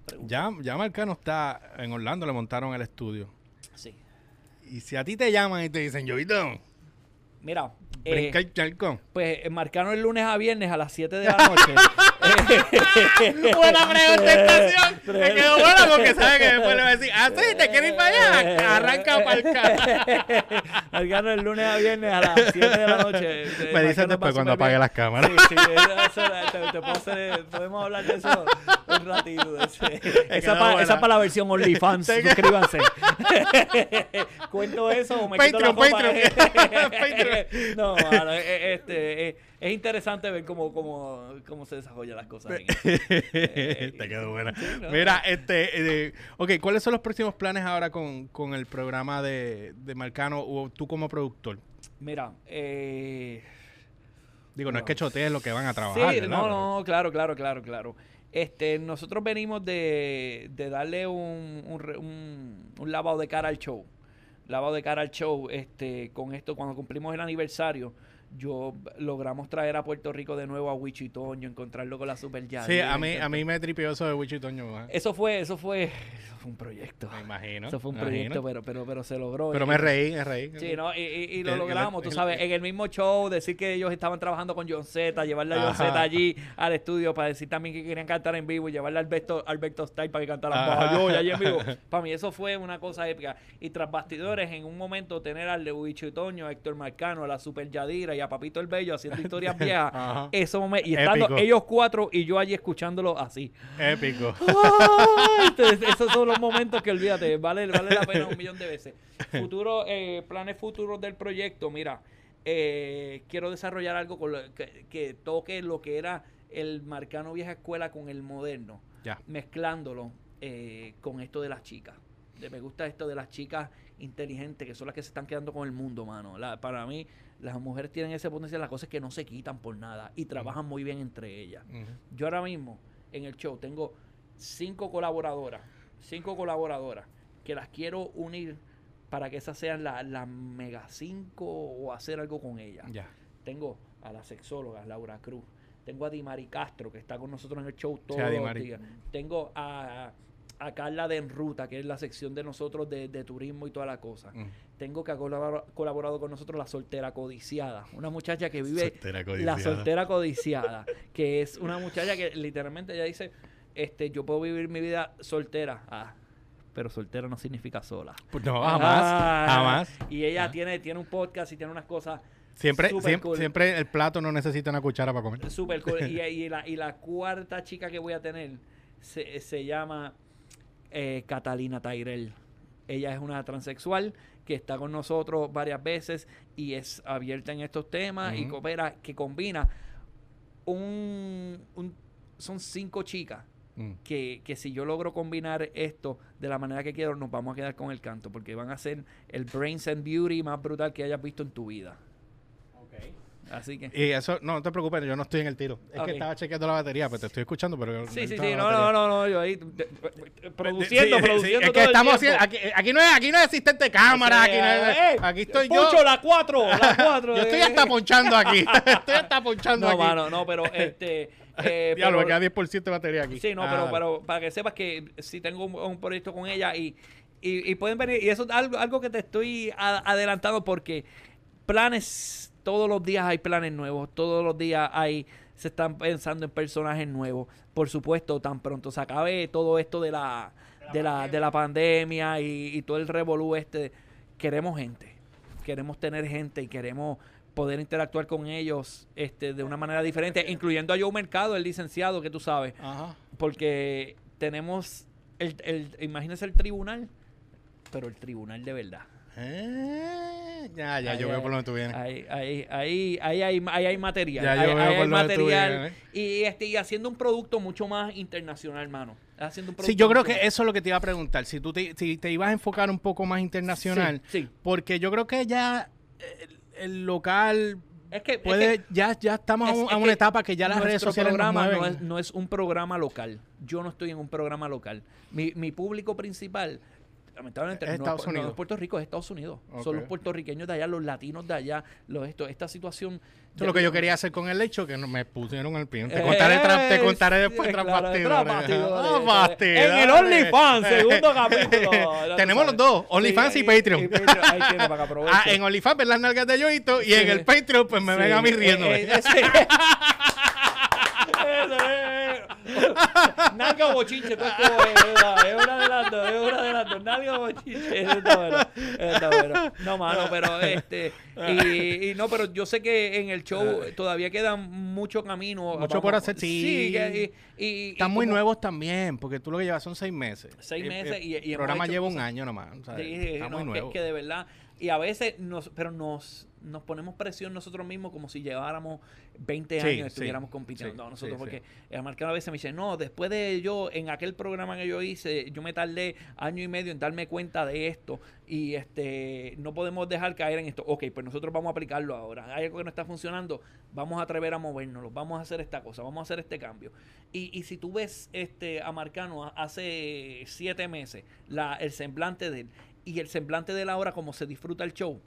Pregunta. Ya, ya Marcano está en Orlando, le montaron el estudio. Sí. Y si a ti te llaman y te dicen, Joito, Mira, brinca el charco. pues eh, Marcano el lunes a viernes a las 7 de la noche. <laughs> Buena preguntación. <laughs> Me quedó buena porque sabe que después le va a decir, ah, sí, te quieres ir para allá. Arranca <laughs> para el carro. Marcano el lunes a viernes a las 7 de la noche. Me dices después cuando apague las cámaras. Sí, sí, eso, te- te puedo hacer- podemos hablar de eso un ratito. de ese. Esa para la versión OnlyFans, suscríbanse. Cuento eso o me quito la Patreon. Patreon. Patreon. No, mano, este, eh, es interesante ver cómo, cómo, cómo se desarrollan las cosas. en. <laughs> Te quedó buena. Sí, no. Mira, este, eh, ok, ¿cuáles son los próximos planes ahora con, con el programa de, de Marcano o tú como productor? Mira, eh, Digo, no es que chotees lo que van a trabajar. Sí, ¿verdad? no, no, claro, claro, claro, claro. Este, nosotros venimos de, de darle un, un, un- un lavado de cara al show. Lavado de cara al show. Este, con esto, cuando cumplimos el aniversario, yo logramos traer a Puerto Rico de nuevo a Wichitoño, encontrarlo con la Super Yadi. Sí, a mí, a mí me tripió eso de Wichitoño. ¿eh? Eso fue, eso fue, eso fue un proyecto. Me imagino. Eso fue un proyecto, pero, pero, pero se logró. Pero Y- me reí, me reí. Sí, ¿no? Y, y- y lo El- el- logramos, tú el- sabes, en el mismo show, decir que ellos estaban trabajando con John Z, llevarle a John. Z allí al estudio para decir también que querían cantar en vivo y llevarle a Alberto, Alberto Style para que cantara Ajá. bajo yo allí en vivo. <laughs> Para mí eso fue una cosa épica. Y tras bastidores, en un momento tener al Lewicho y Toño, a Héctor Marcano, a la Super Yadira y a Papito el Bello haciendo <laughs> historias viejas, eso momen- y estando Épico. ellos cuatro y yo allí escuchándolo así. Épico. <laughs> ¡Ay! Entonces, esos son los momentos que olvídate, vale, vale la pena un millón de veces. <laughs> Futuro, eh, planes futuros del proyecto, mira, eh, quiero desarrollar algo con lo- que, que toque lo que era el marcano vieja escuela con el moderno, Ya. mezclándolo eh, con esto de las chicas. Me gusta esto de las chicas inteligentes, que son las que se están quedando con el mundo, mano. La- para mí, las mujeres tienen ese potencial, las cosas que no se quitan por nada y trabajan muy bien entre ellas. Yo ahora mismo en el show tengo cinco colaboradoras, cinco colaboradoras que las quiero unir para que esas sean las la mega cinco o hacer algo con ellas. Ya. Tengo a la sexóloga Laura Cruz, tengo a Dimari Castro que está con nosotros en el show todos a los días. Tengo a, a Carla de Enruta, que es la sección de nosotros de, de turismo y toda la cosa. Mm. Tengo que ha colabor- colaborado con nosotros la soltera codiciada, una muchacha que vive Soltera la codiciada. soltera codiciada, que es una muchacha que literalmente ella dice, este, yo puedo vivir mi vida soltera. Ah, pero soltera no significa sola. Pues no, jamás. Ah, jamás. Y ella Ah. tiene, tiene un podcast y tiene unas cosas Siempre, siempre, cool. siempre el plato no necesita una cuchara para comer. Súper cool. y, <laughs> y la, y la cuarta chica que voy a tener se, se llama eh, Catalina Tyrell. Ella es una transexual que está con nosotros varias veces y es abierta en estos temas y coopera, que combina un, un- son cinco chicas Mm. que, que si yo logro combinar esto de la manera que quiero, nos vamos a quedar con el canto, porque van a ser el Brains and Beauty más brutal que hayas visto en tu vida. Así que. Y eso, no, no te preocupes, yo no estoy en el tiro. Es que estaba chequeando la batería, pues te estoy escuchando, pero. Sí, sí, sí, no, no, no, no, yo ahí de- de- Sí, produciendo, sí, produciendo Es que todo estamos haciendo. Aquí, aquí no es, aquí no es asistente de cámara, aquí, no es- Eh, aquí estoy Pucho, yo. la 4, la <laughs> 4. Yo estoy hasta ponchando aquí. <laughs> estoy hasta ponchando No, aquí. mano, no, pero este. <laughs> Eh, me pero- queda 10% de batería aquí. Sí, no, Ah, pero, pero para que sepas que si tengo un, un proyecto con ella y, y, y pueden venir, y eso es algo, algo que te estoy a- adelantando porque planes, todos los días hay planes nuevos, todos los días hay, se están pensando en personajes nuevos. Por supuesto, tan pronto se acabe todo esto de la, de la, de la pandemia y, y todo el revolú este, queremos gente, queremos tener gente y queremos poder interactuar con ellos este, de una manera diferente, incluyendo a Joe Mercado, el licenciado, que tú sabes Ajá. porque tenemos el, el imagínese el tribunal pero el tribunal de verdad Eh, ya, ya, Ahí yo veo por donde tú vienes. ahí ahí ahí ahí hay, ahí hay material Ya yo ahí, veo ahí por hay material vienes, y este y haciendo un producto mucho más internacional hermano haciendo un producto Sí, yo creo que más- eso es lo que te iba a preguntar. Si tú te, si te ibas a enfocar un poco más internacional, sí, sí. porque yo creo que ya el, el local es que, es puede, que- ya, ya estamos a, es- a una etapa que ya las redes sociales nos no es, no es un programa local. Yo no estoy en un programa local. Mi, mi público principal, lamentablemente, Es no, Estados no Unidos. es Puerto Rico, es Estados Unidos. Son los puertorriqueños de allá, los latinos de allá, los esto, esta situación. Eso es lo que yo quería hacer con el hecho, que no me pusieron el pie. Te Eh, contaré, tra- te contaré después tras. Ah. En el OnlyFans, segundo capítulo. Ya tú Tenemos los dos, OnlyFans y Patreon. <laughs> Ah, en OnlyFans ven las nalgas de Yoito y en el Patreon pues me ven a mí eh, eh, <laughs> es. <laughs> Nalga o bochinche, todo esto es, es, es un adelanto, es un adelanto. Nalga o bochinche, eso está bueno. eso está bueno. No, mano, pero este. Y, y no, pero yo sé que en el show todavía queda mucho camino. Mucho por hacer, sí. que- y, y- Están muy como- nuevos también, porque tú lo que llevas son seis meses. Seis El- meses el y- hemos programa lleva un año nomás. Sí, Está no, muy que- nuevo. Que, de verdad. Y a veces, nos, pero nos, nos ponemos presión nosotros mismos como si lleváramos 20 Sí, años y sí, estuviéramos compitiendo. sí, No, nosotros, porque el marcano a veces me dice, no, después de yo, en aquel programa que yo hice, yo me tardé año y medio en darme cuenta de esto y este no podemos dejar caer en esto. Ok, pues nosotros vamos a aplicarlo ahora. Hay algo que no está funcionando, vamos a atrever a movernos, vamos a hacer esta cosa, vamos a hacer este cambio. Y, y si tú ves este a Marcano hace siete meses, la, el semblante de él y el semblante de él ahora como se disfruta el show,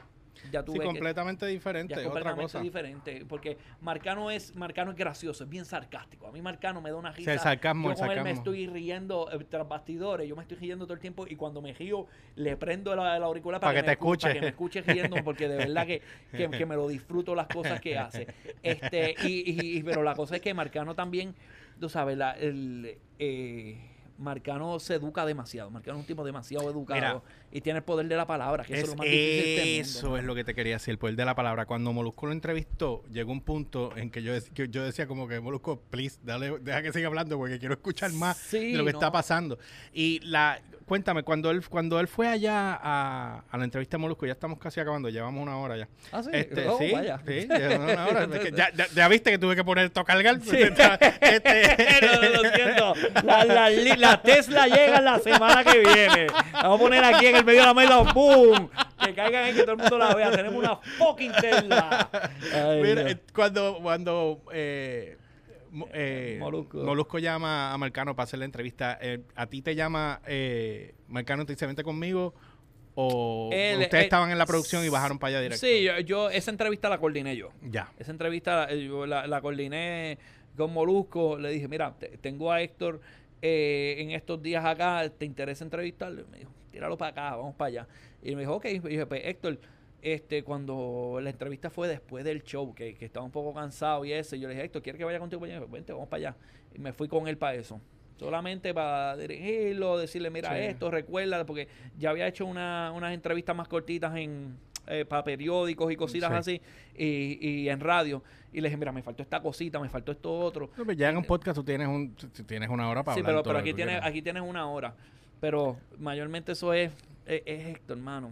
ya tú Sí, ves que completamente diferente, ya es otra completamente cosa. diferente. Porque Marcano es, Marcano es gracioso, es bien sarcástico. A mí Marcano me da una risa. el sarcasmo, yo el con él me estoy riendo eh, tras bastidores, yo me estoy riendo todo el tiempo y cuando me río le prendo la, la auricular Para que me te escu- escuche. Para que me escuche riendo <laughs> porque de verdad que, que, que me lo disfruto las cosas que hace. Este, y, y- y- pero la cosa es que Marcano también, tú sabes, la, el, eh, Marcano se educa demasiado. Marcano es un tipo demasiado educado Mira, y tiene el poder de la palabra, que eso es lo más difícil eso es lo que te quería decir, el poder de la palabra. Cuando Molusco lo entrevistó, llegó un punto en que yo, que yo decía como que Molusco, please, dale, deja que siga hablando porque quiero escuchar más Sí, de lo que no. está pasando. Y la, cuéntame, cuando él, cuando él fue allá a, a la entrevista de Molusco, ya estamos casi acabando, llevamos una hora ya. Ah, sí. Este, Oh, sí, vaya. sí, llevamos una hora. Es que ya, ya- ya viste que tuve que poner tocar gal. Sí. Este, <laughs> no, no, lo siento. La, la Tesla llega la semana que viene. Vamos a poner aquí en el medio de la mesa, ¡boom! Que caigan ahí, que todo el mundo la vea. Tenemos una fucking Tesla. Ay, Mira, Dios. eh, cuando, cuando eh, eh, Molusco. Molusco llama a Marcano para hacer la entrevista, eh, ¿a ti te llama eh, Marcano te dice vente conmigo? ¿O ustedes estaban en la producción y bajaron para allá directo? Sí, yo, yo- esa entrevista la coordiné yo. Ya. Esa entrevista yo la, la coordiné con Molusco. Le dije, mira, te- tengo a Héctor eh, en estos días acá. ¿Te interesa entrevistarlo? Y me dijo, tíralo para acá, vamos para allá. Y me dijo, ok. Y dije, pues Héctor, este, cuando la entrevista fue después del show, que, que estaba un poco cansado y eso, y yo le dije, Héctor, ¿quieres que vaya contigo? Y me dijo, Vente, vamos para allá. Y me fui con él para eso. Solamente para dirigirlo, decirle, mira Sí. esto, recuerda, porque ya había hecho una- unas entrevistas más cortitas en eh, para periódicos y cositas Sí. así, y, y en radio. Y le dije, mira, me faltó esta cosita, me faltó esto otro. No, pues ya en un podcast tú tienes, un, tú tienes una hora para Sí, hablar. pero, todo pero que aquí, tienes, aquí tienes una hora. Pero mayormente eso es, es, es Héctor, hermano.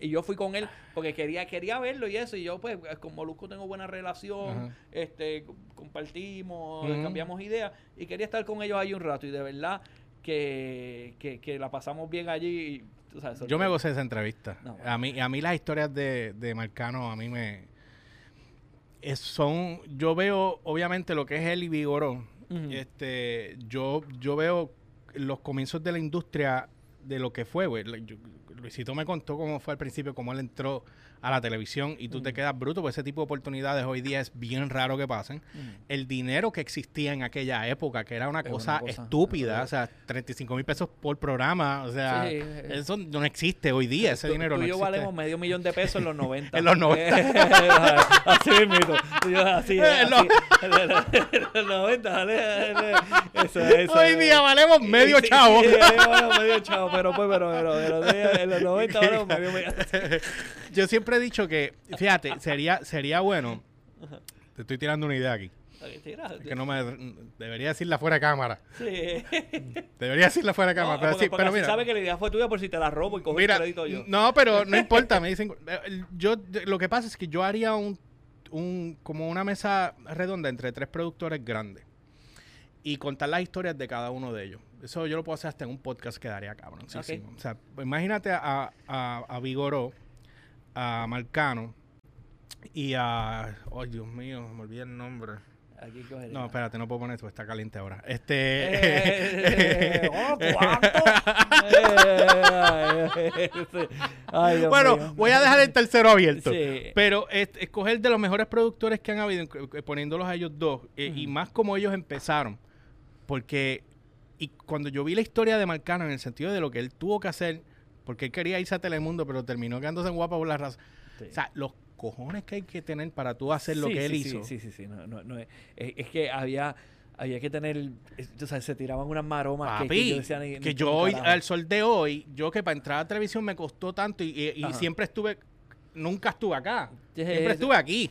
Y yo fui con él porque quería quería verlo y eso. Y yo, pues, con Molusco tengo buena relación. Ajá. este co- Compartimos, cambiamos ideas. Y quería estar con ellos ahí un rato. Y de verdad que, que, que la pasamos bien allí. y, tú sabes, Yo me gocé esa entrevista. No. A mí, a mí las historias de, de Marcano, a mí me... es- son, yo veo obviamente lo que es él y Vigoró. Ujú. Este, yo, yo veo los comienzos de la industria de lo que fue, Luisito me contó cómo fue al principio, cómo él entró a la televisión y tú te quedas bruto, porque ese tipo de oportunidades hoy día es bien raro que pasen. El dinero que existía en aquella época, que era una cosa, una cosa, estúpida, es o sea, 35 mil pesos por programa, o sea, Sí. eso no existe hoy día, ese Tú- dinero tú no y yo existe. valemos medio millón de pesos en los 90. <laughs> En los 90. <laughs> así yo así, <laughs> En los- En los- en los 90, dale, dale. Eso, eso. Hoy día valemos medio Sí, chavo. Sí, sí, valemos medio chavo, pero pues, pero, pero, pero, en los 90 valemos medio medio. Yo siempre he dicho que, fíjate, sería, sería bueno. Te estoy tirando una idea aquí. Es que no me debería decirla fuera de cámara. Sí. <laughs> Debería decirla fuera de cámara. No, pero, porque, sí, porque pero mira, sabe que la idea fue tuya por si te la robo y cojo mira, el crédito yo. no, pero <laughs> no importa. Me dicen, eh, yo lo que pasa es que yo haría un, un como una mesa redonda entre tres productores grandes y contar las historias de cada uno de ellos. Eso yo lo puedo hacer hasta en un podcast que daría cabrón. O sea, pues imagínate a, a, a Vigoró, a Marcano y a. Oh, Dios mío, me olvidé el nombre. Aquí. No, espérate, no puedo poner esto, está caliente ahora. Eh, <laughs> Este. oh, ¿cuánto? Eh, <laughs> sí. Ay, Dios bueno, mío. voy a dejar el tercero abierto. Sí. Pero es- escoger de los mejores productores que han habido, eh, poniéndolos a ellos dos, eh, y más como ellos empezaron. Porque y cuando yo vi la historia de Marcano en el sentido de lo que él tuvo que hacer, porque él quería irse a Telemundo, pero terminó quedándose en guapa por la raza. Sí. O sea, los cojones que hay que tener para tú hacer lo Sí, que él sí, hizo. Sí, sí, sí. No, no, no es, que había, había que tener. O sea, se tiraban unas maromas Papi, que, yo decía. ni- que ni yo hoy, carajo. al sol de hoy, yo que para entrar a televisión me costó tanto y, y- y Ajá. siempre estuve, nunca estuve acá. Siempre estuve aquí,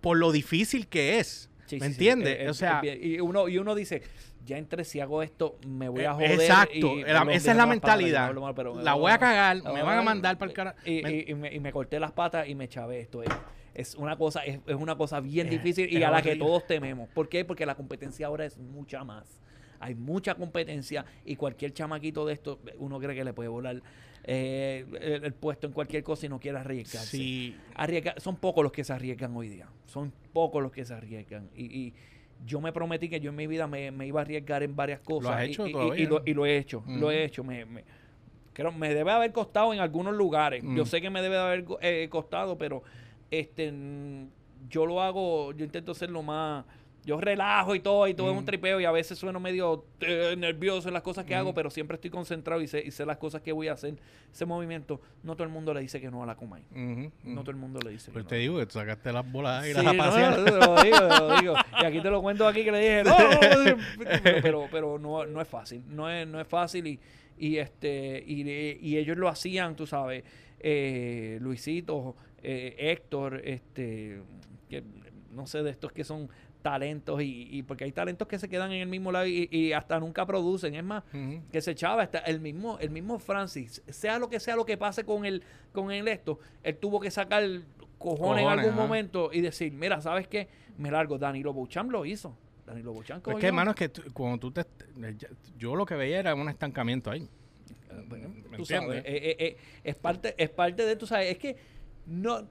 por lo difícil que es. ¿Me entiendes? O sea, y uno, y uno dice, ya entre si hago esto, me voy a Eh, joder. exacto, y- la- perdón, esa es la mentalidad. mal, pero- La voy a cagar, me van a mandar pa'l cara- Y, me- y- y me, y me corté las patas y me chavé esto. Es, es una cosa, es, es una cosa bien Es- difícil y a la que todos tememos. ¿Por qué? Porque la competencia ahora es mucha más. Hay mucha competencia y cualquier chamaquito de esto, uno cree que le puede volar eh, el, el puesto en cualquier cosa y no quiere arriesgarse. sí, Arriesga- son pocos los que se arriesgan hoy día. Son pocos los que se arriesgan. Y, y yo me prometí que yo en mi vida me, me iba a arriesgar en varias cosas. has y- hecho y, todavía? y lo, y lo he hecho. Lo he hecho. Me, me- creo, me debe haber costado en algunos lugares. Yo Mm. sé que me debe de haber eh, costado, pero este yo lo hago, yo intento ser lo más... Yo relajo y todo, y todo es un Mm. tripeo, y a veces sueno medio eh, nervioso en las cosas que hago, Mm. pero siempre estoy concentrado y sé, y sé las cosas que voy a hacer. Ese movimiento, no todo el mundo le dice que no a la ujú, No todo el mundo le dice. Pues que te no. digo que tú sacaste las bolas y Sí, las no, te lo digo, te lo digo. Y aquí te lo cuento aquí que le dije, no, <laughs> pero, pero no, no es fácil, no es, no es fácil y, y este y, y ellos lo hacían, tú sabes, eh, Luisito, eh, Héctor, este, que no sé de estos que son talentos y, y porque hay talentos que se quedan en el mismo lado y, y hasta nunca producen, es más, que se echaba hasta el mismo el mismo Francis sea lo que sea lo que pase con el con el esto él tuvo que sacar cojones, en algún ajá. momento y decir mira sabes qué me largo Danilo Boucham lo hizo. Danilo Boucham Pues cogió- que, hermano, es que tú- cuando tú te... Yo lo que veía era un estancamiento ahí. Eh, bueno, ¿Me tú sabes, eh, eh, eh, es parte es parte de tú sabes es que no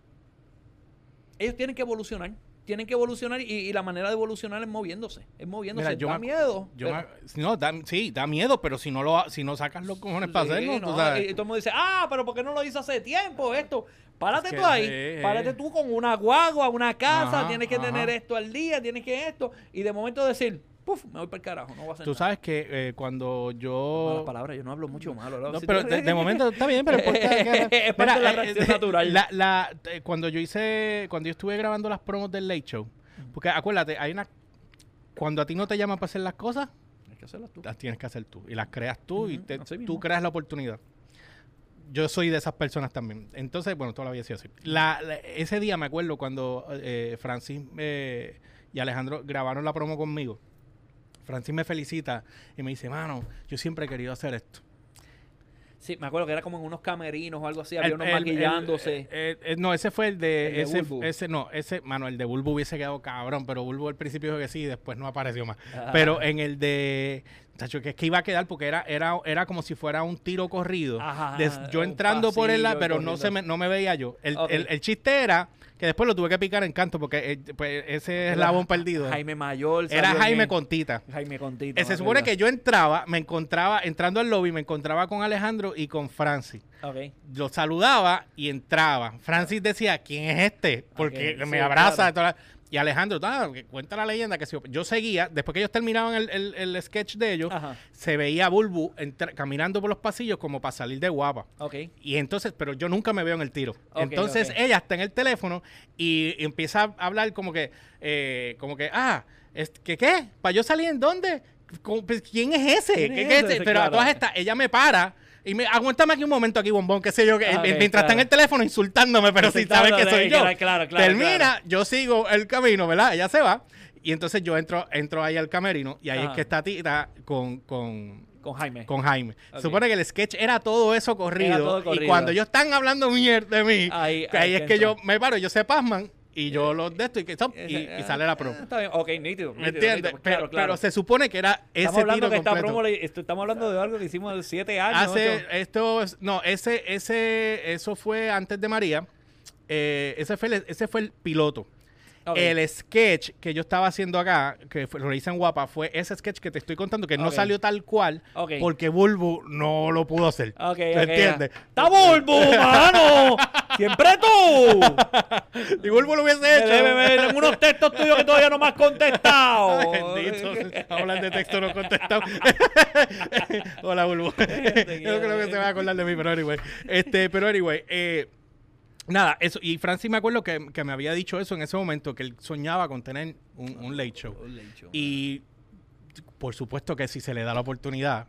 ellos tienen que evolucionar tienen que evolucionar y, y la manera de evolucionar es moviéndose es moviéndose Mira, yo da me- miedo Yo pero- me- no, da, sí, da miedo, pero si no lo si no sacas los cojones para hacerlo, tú no, sabes. Y, y todo el mundo dice, ah, pero ¿por qué no lo hizo hace tiempo esto? Párate Es que tú ahí, sí, párate tú con una guagua, una casa, Ajá, tienes que ajá. tener esto al día, tienes que esto, y de momento decir, puf, me voy para el carajo, no voy a hacer Tú nada. sabes que eh, cuando yo... Malas palabras, yo no hablo mucho malo. ¿no? Pero de, de <laughs> momento está bien, pero Es parte de la eh, reacción eh, natural. la- la- eh, cuando yo hice, cuando yo estuve grabando las promos del Late Show, porque acuérdate, hay una, cuando a ti no te llaman para hacer las cosas, Hay que hacerlas tú. las tienes que hacer tú y las creas tú y te- tú creas la oportunidad. Yo soy de esas personas también. Entonces, bueno, toda la vida he sido así. La- la- ese día me acuerdo cuando eh, Francis eh, y Alejandro grabaron la promo conmigo. Francis me felicita y me dice, mano, yo siempre he querido hacer esto. Sí, me acuerdo que era como en unos camerinos o algo así, El- había unos el- maquillándose. el- eh, eh, no, ese fue el de, El de ese, Bulbu. ese, no, ese, mano, el de Bulbu hubiese quedado cabrón, pero Bulbu al principio dijo que sí y después no apareció más. Ah. Pero en el de, chacho, que es que iba a quedar porque era, era, era como si fuera un tiro corrido. Ajá, Des- yo entrando por el lado, pasillo pero no se me, no me veía yo. El, Ok. el- el chiste era que después lo tuve que picar en canto porque eh, pues, ese eslabón perdido. Jaime Mayor. Era Jaime en- Contita. Jaime Contito. Eh, se supone que yo entraba, me encontraba, entrando al lobby, me encontraba con Alejandro y con Francis. Ok. Lo saludaba y entraba. Francis decía, ¿quién es este? Porque me sí, abraza. claro. toda la- Y Alejandro, "Ah, cuenta la leyenda que si yo, seguía, después que ellos terminaban el, el- el sketch de ellos, Ajá. se veía a Bulbu caminando por los pasillos como para salir de guapa. Ok. Y entonces, pero yo nunca me veo en el tiro. Entonces ella está en el teléfono y, y empieza a hablar como que, eh, como que, ah, es, ¿qué qué? ¿Para yo salir en dónde? ¿Cómo- pues, ¿Quién es ese? ¿Quién ¿Qué- es qué ese? Pero a Claro. todas estas, ella me para y me, aguántame aquí un momento aquí, bombón, qué sé yo, que, Ah, mientras está en el teléfono insultándome, pero si sabe que soy yo. Claro, claro, Termina, yo sigo el camino, ¿verdad? Ella se va. Y entonces yo entro, entro ahí al camerino y ahí Ajá. es que está Tita con, con, Con Jaime. con Jaime. Ok. Se supone que el sketch era todo eso corrido. todo Y cuando ellos están haando mierda de mí, Ahí- ahí, ahí es que yo me paro, ellos se pasman y yo los de esto y, que, y, y sale la promo. Ah, Está bien. Ok, nítido. ¿Me entiendes? nítido. Pero, Claro, claro. pero se supone que era ese Estamos hablando tiro que esta completo. promo, le- esto- estamos hablando de algo que hicimos siete años. Hace ocho. esto, es- no, ese, ese, eso fue antes de María. Eh, ese fue, el, ese fue el piloto. El sketch que yo estaba haciendo acá, que fue- lo hice en Guapa, fue ese sketch que te estoy contando, que no salió tal cual, Ok. porque Bulbu no lo pudo hacer. Ok, ¿Me ok, entiendes? ¡Está Bulbo, mano! ¡Siempre tú! <laughs> Y Bulbu lo hubiese Me hecho. debe ver en unos textos tuyos que todavía no me has contestado. Ay, <laughs> bendito. Hablan de texto no contestado. <laughs> Hola, Bulbu. Yo creo que se va a acordar de mí, pero anyway. Este, pero anyway, eh, nada, eso. Y Francis me acuerdo que, que me había dicho eso en ese momento, que él soñaba con tener un, un late show. Y por supuesto que si se le da la oportunidad,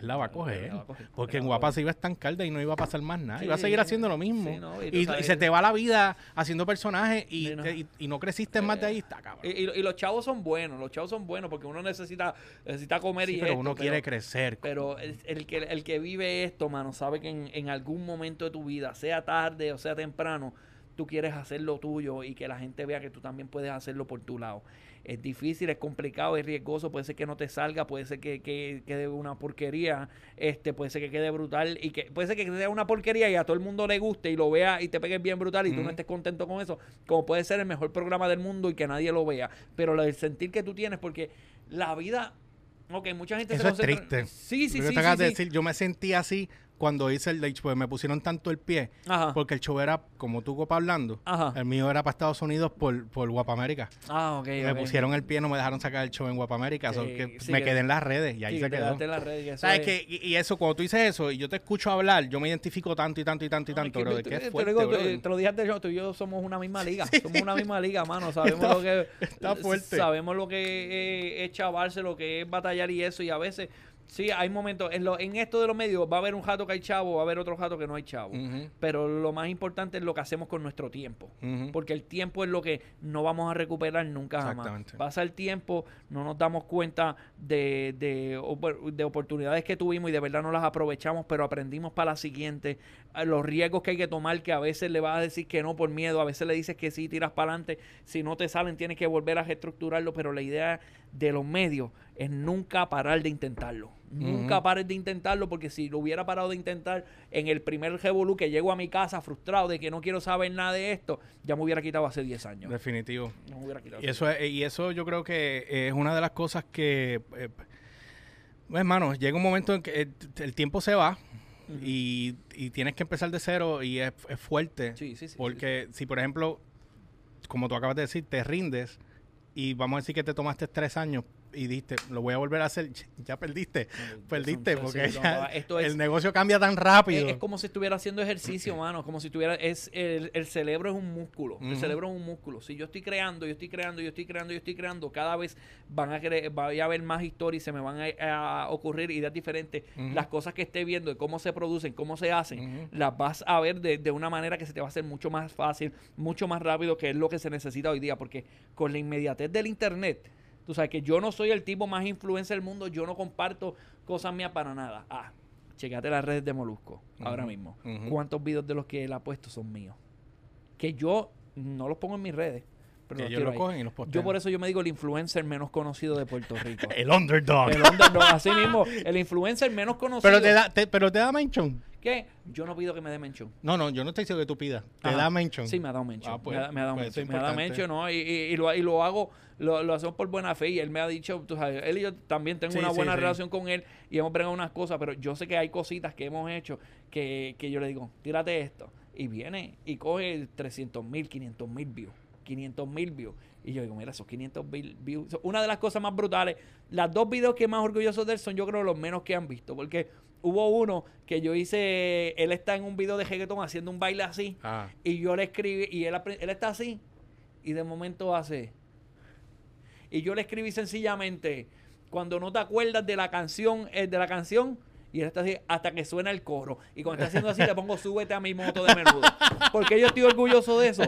él la va a coger. La va a coger. Porque en Guapa se iba a estancar de ahí no iba a pasar más nada. Sí, iba a seguir haciendo lo mismo. sí, no, y y, sabes- y se te va la vida haciendo personajes y, Sí, no. te- y- y no creciste más de ahí, está cabrón. Y, y- y los chavos son buenos, los chavos son buenos porque uno necesita, necesita comer Sí, y pero esto, uno quiere crecer. Pero el, el que, el que vive esto, mano, sabe que en, en algún momento de tu vida, sea tarde o sea temprano, tú quieres hacer lo tuyo y que la gente vea que tú también puedes hacerlo por tu lado. Es difícil, es complicado, es riesgoso, puede ser que no te salga, puede ser que, que quede una porquería, este, puede ser que quede brutal y que puede ser que sea una porquería y a todo el mundo le guste y lo vea y te pegues bien brutal y tú no estés contento con eso, como puede ser el mejor programa del mundo y que nadie lo vea. Pero el sentir que tú tienes, porque la vida, ok, mucha gente Eso es concentra- triste. Sí, sí, sí. te acabas sí, de sí. decir, yo me sentí así cuando hice el late porque me pusieron tanto el pie, Ajá. porque el show era como tú copa hablando. Ajá. El mío era para Estados Unidos por, por Guapa América. Ah, ok. Me pusieron el pie, no me dejaron sacar el show en Guapa América. so Sí, que sí, me que- quedé en las redes y ahí Sí, se quedó. quedaste en las redes y eso ¿Sabes es- qué? Y, y eso, cuando tú dices eso y yo te escucho hablar, yo me identifico tanto y tanto y tanto y tanto, es que bro. te- Qué te, fuerte, digo, te- te lo dije antes, yo, tú y yo somos una misma <laughs> liga. somos una misma liga, mano. Sabemos Está- lo que <laughs> está fuerte. Sabemos lo que es, es chavarse, lo que es batallar y eso. Y a veces, sí, hay momentos. En, lo, en esto de los medios va a haber un jato que hay chavo, va a haber otro jato que no hay chavo. Pero lo más importante es lo que hacemos con nuestro tiempo. Porque el tiempo es lo que no vamos a recuperar nunca jamás. Pasa el tiempo, no nos damos cuenta de, de, de oportunidades que tuvimos y de verdad no las aprovechamos, pero aprendimos para la siguiente. A Los riesgos que hay que tomar, que a veces le vas a decir que no por miedo, a veces le dices que sí, tiras para adelante. Si no te salen, tienes que volver a reestructurarlo, pero la idea de los medios es nunca parar de intentarlo. Nunca Ujú. pares de intentarlo porque si lo hubiera parado de intentar en el primer revolú que llego a mi casa frustrado de que no quiero saber nada de esto, ya me hubiera quitado hace 10 años. Definitivo. No me hubiera quitado Y eso, es- y eso yo creo que es una de las cosas que, eh, pues, hermano, llega un momento en que el, el tiempo se va y, y tienes que empezar de cero y es, es fuerte. Sí, sí, sí, porque si, por ejemplo, como tú acabas de decir, te rindes y vamos a decir que te tomaste tres años y diste, lo voy a volver a hacer, <laughs> ya perdiste. No, Perdiste porque ya esto es- el negocio cambia tan rápido. Es, es como si estuviera haciendo ejercicio, <clears throat> mano. Como si estuviera. Es, el, el cerebro es un músculo. El Ujú. cerebro es un músculo. Si yo estoy creando, yo estoy creando, yo estoy creando, yo estoy creando, cada vez van a cre- va a haber más historias, se me van a, a ocurrir ideas diferentes. Las cosas que esté viendo, de cómo se producen, cómo se hacen, las vas a ver de, de una manera que se te va a hacer mucho más fácil, mucho más rápido, que es lo que se necesita hoy día. Porque con la inmediatez del internet. Tú sabes que yo no soy el tipo más influencer del mundo, yo no comparto cosas mías para nada. Ah, checate las redes de Molusco ahora mismo. ¿Cuántos videos de los que él ha puesto son míos? Que yo no los pongo en mis redes, Pero Que los ellos tiro lo ahí. cogen y los postean. Yo por eso yo me digo el influencer menos conocido de Puerto Rico. <laughs> El underdog. el underdog, así mismo, el influencer menos conocido. pero te da, te- pero te da mention. ¿Qué? Yo no pido que me dé mention. No, no, yo no estoy diciendo que tú pidas. Te Ajá. da mention. Sí, me ha dado mention. Ah, pues, me, ha, me ha dado pues mention. Me ha dado mention, ¿no? Y, y- y lo, y lo hago, lo, lo hacemos por buena fe. Y él me ha dicho, tú sabes, él y yo también tengo Sí, una buena sí. relación con él y hemos bregado unas cosas, pero yo sé que hay cositas que hemos hecho que, que yo le digo, tírate esto. Y viene y coge 300 mil, 500 mil views. 500 mil views. Y yo digo, mira, esos 500 mil views. son Una de las cosas más brutales, las dos videos que más orgullosos de él son yo creo los menos que han visto. Porque hubo uno que yo hice, él está en un video de reggaetón haciendo un baile así. Ah. Y yo le escribí, y él, él está así, y de momento hace. Y yo le escribí sencillamente, cuando no te acuerdas de la canción, eh, de la canción, y él está así hasta que suena el coro. Y cuando está haciendo así, le pongo súbete a mi moto de menudo. Porque yo estoy orgulloso de eso.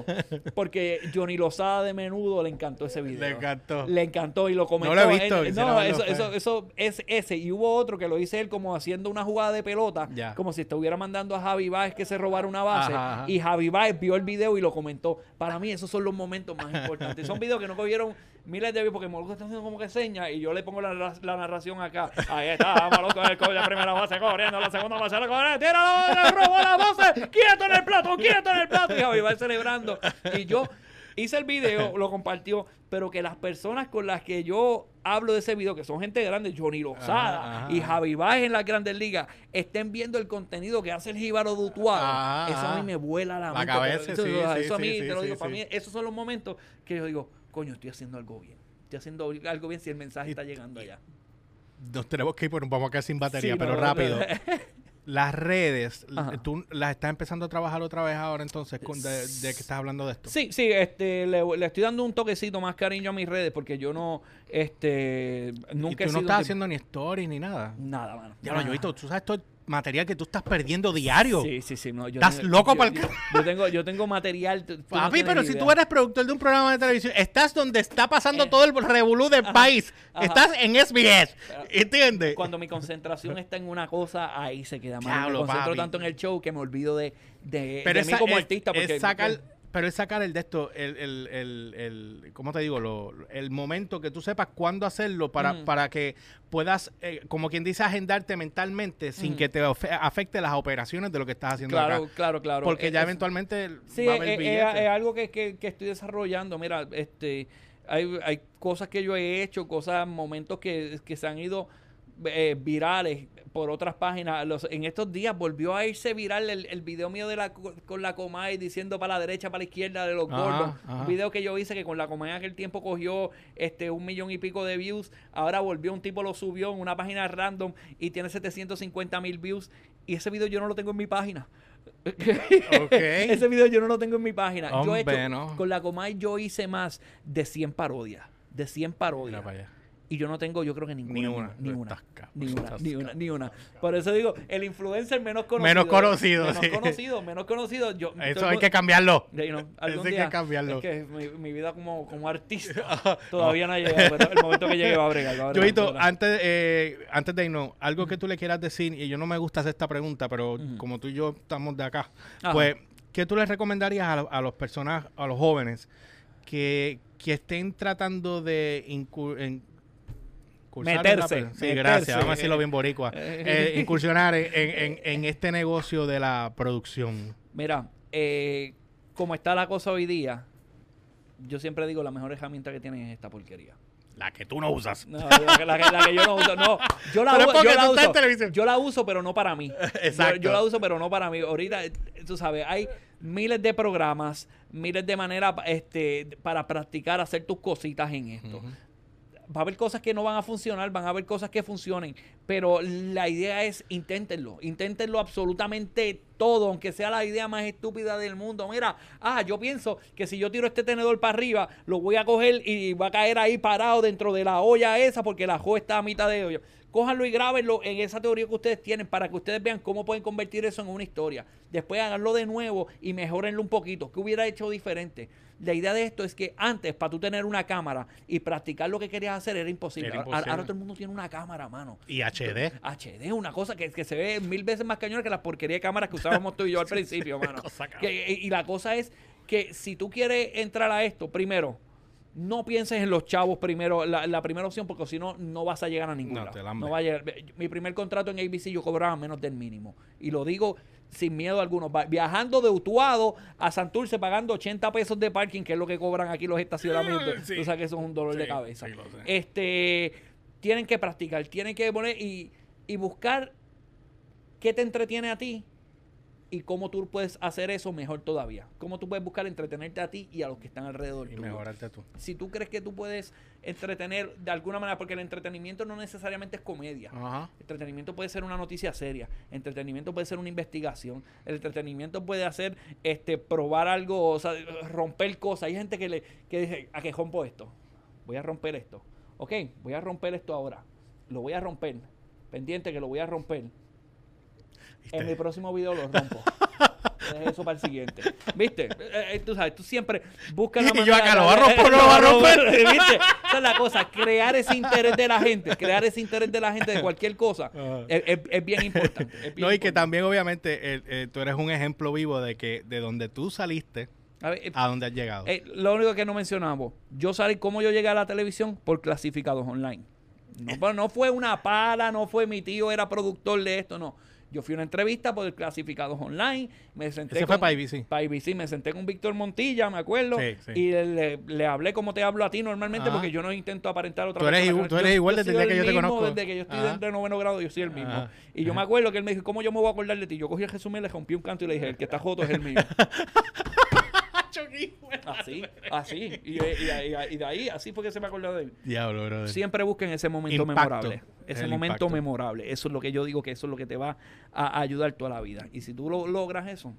Porque Johnny Lozada de menudo le encantó ese video. Le encantó. Le encantó y lo comentó. lo he visto, quisiera no, eso, eso, eso es ese. Y hubo otro que lo hice él como haciendo una jugada de pelota, Ya. como si estuviera mandando a Javi Baez que se robara una base. Ajá, ajá. Y Javi Baez vio el video y lo comentó. Para mí, esos son los momentos más importantes. Son videos que no cogieron miles de views porque Moluco está haciendo como que señas y yo le pongo la, narra- la narración acá. Ahí está, Moluco el coach, la primera base corriendo, la segunda base corre, tira, le robó la base, quieto en el plato, quieto en el plato. Y Javi Baez celebrando. Y yo hice el video, lo compartió, pero que las personas con las que yo hablo de ese video, que son gente grande, Johnny Lozada Ajá, ajá, y. Javi Baez en las grandes ligas, estén viendo el contenido que hace el Jíbaro Dutuado. Eso a mí me vuela la, La mente, cabeza, eso, sí, eso sí, a mí, sí, te lo digo, para mí, esos son los momentos que yo digo, coño, estoy haciendo algo bien. Estoy haciendo algo bien si el mensaje está llegando allá. Nos tenemos que ir, porque vamos a quedar sin batería, Sí, pero no, rápido. <laughs> Las redes, Ajá. tú las estás empezando a trabajar otra vez ahora entonces, con- de, de que estás hablando de esto. Sí, sí, este, le, le estoy dando un toquecito más cariño a mis redes porque yo no, este, y nunca he tú no sido un estás haciendo ni stories ni nada. nada, mano. Ya lo. Yoito, tú sabes todo material que tú estás perdiendo diario. Sí, sí, sí. No, yo Estás tengo- loco yo- pa'l yo, tengo, yo tengo material. tú- no Papi, pero si tú eres productor de un programa de televisión, estás donde está pasando Eh. todo el revolú del país. ajá. Estás en SBS. ¿Entiendes? Cuando mi concentración está en una cosa, ahí se queda mal. Me concentro papi. tanto en el show que me olvido de, de, pero de mí esa- como es- artista. Porque, es sacar, pero es sacar el de esto, el, el, el, el- ¿cómo te digo? Lo- el momento que tú sepas cuándo hacerlo para, Mm. para que puedas, eh, como quien dice, agendarte mentalmente sin Mm. que te afecte las operaciones de lo que estás haciendo Claro, acá. claro, claro. Porque Es- ya eventualmente Sí, va a es, haber es- es algo que, que- que estoy desarrollando. Mira, este, hay, hay cosas que yo he hecho, cosas, momentos que, que se han ido eh, virales por otras páginas. Los, en estos días volvió a irse viral el, el video mío de la co- con la Comay diciendo para la derecha, para la izquierda de los Ajá, gordos. ajá. Un video que yo hice que con la Comay en aquel tiempo cogió este un millón y pico de views. Ahora volvió, un tipo lo subió en una página random y tiene 750 mil views. Y ese video yo no lo tengo en mi página. <laughs> Ese video yo no lo tengo en mi página. yo he hecho, no. con la Comay yo hice más de 100 parodias. De 100 parodias. Y yo no tengo, yo creo que ninguna. Ni una. Ni una. Ni una, ni una, cabrón. ni una. Por eso digo, el influencer menos conocido. Menos conocido, Menos sí. conocido, menos conocido. Yo, Eso hay que cambiarlo. You know, algún Eso hay que cambiarlo. Es que mi, mi vida como, como artista <laughs> todavía no ha llegado, pero el momento que llegue va a bregar. va a bregar, Yoito, antes, eh, antes de irnos, algo que tú le quieras decir, y yo no me gusta hacer esta pregunta, pero como tú y yo estamos de acá, Ajá. pues, ¿qué tú les recomendarías a, a los personas, a los jóvenes que, que estén tratando de Meterse. Sí, meterse. gracias, vamos a decirlo bien boricua. <laughs> Eh. Incursionar en, en- este negocio de la producción. Mira, eh, como está la cosa hoy día, yo siempre digo la mejor herramienta que tienen es esta porquería. La que tú no usas. No, la, que- la que- la que yo no uso, no. Yo la, Pero es u- porque yo la uso. Yo la uso, pero no para mí. Exacto. <laughs> Yo, yo la uso, pero no para mí. Ahorita, eh, tú sabes, hay miles de programas, miles de maneras este, para practicar, hacer tus cositas en esto. Va a haber cosas que no van a funcionar, van a haber cosas que funcionen, pero la idea es inténtenlo, inténtenlo absolutamente todo, aunque sea la idea más estúpida del mundo. Mira, ah, yo pienso que si yo tiro este tenedor para arriba, lo voy a coger y va a caer ahí parado dentro de la olla esa porque la jo está a mitad de olla. Cójanlo y grábenlo en esa teoría que ustedes tienen para que ustedes vean cómo pueden convertir eso en una historia. Después háganlo de nuevo y mejorenlo un poquito. ¿Qué hubiera hecho diferente? La idea de esto es que antes, para tú tener una cámara y practicar lo que querías hacer, era imposible. Era Ahora- imposible. Ahora todo el mundo tiene una cámara, mano. Y HD. HD, una cosa que, que se ve mil veces más cañona que las porquerías de cámaras que usábamos tú y yo al <laughs> principio, mano. Cosa cabrón. Que- y la cosa es que si tú quieres entrar a esto, primero, no pienses en los chavos primero, la, la primera opción, porque si no, no vas a llegar a ningún No. No va a llegar. Mi primer contrato en ABC yo cobraba menos del mínimo. Y lo digo sin miedo alguno. Viajando de Utuado a Santurce pagando 80 pesos de parking, que es lo que cobran aquí los estacionamientos. <laughs> Sí. Tú sabes que eso es un dolor de cabeza. sí. Este, tienen que practicar, tienen que poner y, y buscar qué te entretiene a ti y cómo tú puedes hacer eso mejor todavía. Cómo tú puedes buscar entretenerte a ti y a los que están alrededor Y tuyo. mejorarte tú. Si tú crees que tú puedes entretener de alguna manera, porque el entretenimiento no necesariamente es comedia. Ajá. Entretenimiento puede ser una noticia seria, entretenimiento puede ser una investigación, el entretenimiento puede hacer este probar algo, o sea, romper cosas. Hay gente que le que dice, ¿a qué rompo esto? Voy a romper esto. Ok, voy a romper esto ahora. Lo voy a romper. Pendiente que lo voy a romper. ¿Viste? En mi próximo video lo rompo. <laughs> Deja eso para el siguiente. ¿Viste? Eh, eh, tú sabes, tú siempre buscas la Y yo manera acá, ¿lo va a romper <laughs> no lo va a romper? ¿Viste? Esa es la cosa, crear ese interés de la gente, crear ese interés de la gente de cualquier cosa <laughs> es, es- es bien importante. es bien No, y que también, obviamente, eh, eh, tú eres un ejemplo vivo de que de donde tú saliste A ver, eh, a donde has llegado. eh, lo único que no mencionamos, yo salí, cómo yo llegué a la televisión por clasificados online. No fue una pala, no fue mi tío, era productor de esto, no. Yo fui a una entrevista por clasificados online, me senté Ese fue para ABC. para ABC, me senté con Víctor Montilla, me acuerdo, Sí, sí. y le, le hablé como te hablo a ti normalmente, Ajá. porque yo no intento aparentar otra Tú eres persona. igual- tú Yo- eres igual yo desde día que yo te mismo, conozco. Desde que yo estoy Ajá. de noveno grado, yo soy el mismo. Y yo me acuerdo que él me dijo, ¿cómo yo me voy a acordar de ti? Yo cogí el resumen, le rompí un canto y le dije, el que está joto es el mío. <laughs> <laughs> Así, así. Y, y- y- y de ahí, así fue que se me acordó de él. Diablo, brother. Siempre busquen ese momento Impacto. memorable. Ese El momento impacto. memorable. Eso es lo que yo digo que eso es lo que te va a, a ayudar toda la vida. Y si tú lo logras eso,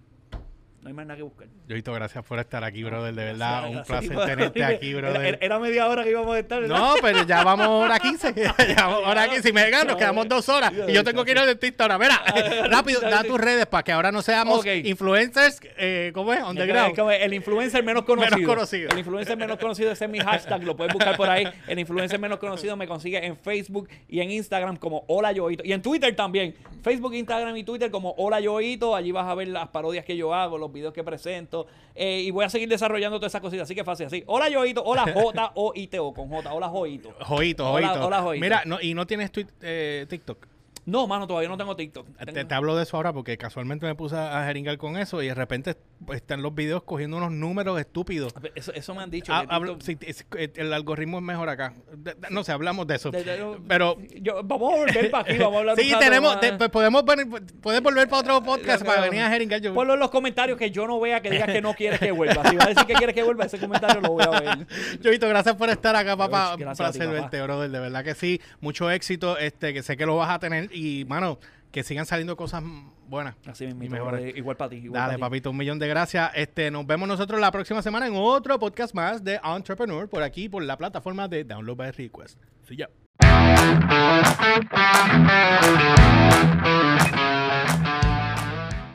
no hay más nada que buscar. Joito, gracias por estar aquí, brother. De verdad, Gracias, un gracias. placer tenerte aquí, brother. era media hora que íbamos a estar. ¿verdad? No, pero ya vamos a hora 15. <laughs> <laughs> ya vamos hora 15. Si me gano, nos quedamos dos horas. Y yo tengo que ir al dentista ahora. Mira, <laughs> rápido, da tus redes para que ahora no seamos influencers, eh, ¿cómo es? Underground. El influencer menos conocido. Menos conocido. El influencer menos conocido, ese es mi hashtag, lo puedes buscar por ahí. El influencer menos conocido me consigue en Facebook y en Instagram como Hola Yoito. Y en Twitter también. Facebook, Instagram y Twitter como Hola Yoito. Allí vas a ver las parodias que yo hago, los videos que presento. Eh, y voy a seguir desarrollando todas esas cositas. Así que fácil, así. Hola Yoito, hola <laughs> J-O-I-T-O con J. Hola Joito. Joito, Hola- Joito. hola, Joito. Mira, no, y no tienes tuit- eh, TikTok. No, mano, todavía no tengo TikTok. Te, Tengo- te hablo de eso ahora porque casualmente me puse a jeringar con eso y de repente están los videos cogiendo unos números estúpidos. Eso, eso me han dicho. Ha- que hablo- TikTok- sí, es- eh, el algoritmo es mejor acá. De- de- no sé, hablamos de eso. de- Pero yo- vamos a volver para aquí, vamos a hablar sí, tenemos, te- pues, podemos venir- puedes volver para otro podcast para venir a jeringar. Yo, Ponlo en los comentarios que yo no vea que digas que no quieres que vuelva. Si vas a decir que quieres que vuelva, ese comentario lo voy a ver. Joito, gracias por estar acá, papá. Gracias Un ti, placer papá. verte, brother. De verdad que sí. Mucho éxito, este, que sé que lo vas a tener. Y, mano, que sigan saliendo cosas buenas. Así mismo, Y mejores. igual para ti. Igual Dale, pa' ti. papito, un millón de gracias. Este, nos vemos nosotros la próxima semana en otro podcast más de Entrepreneur por aquí, por la plataforma de Download by Request. Sí, ya.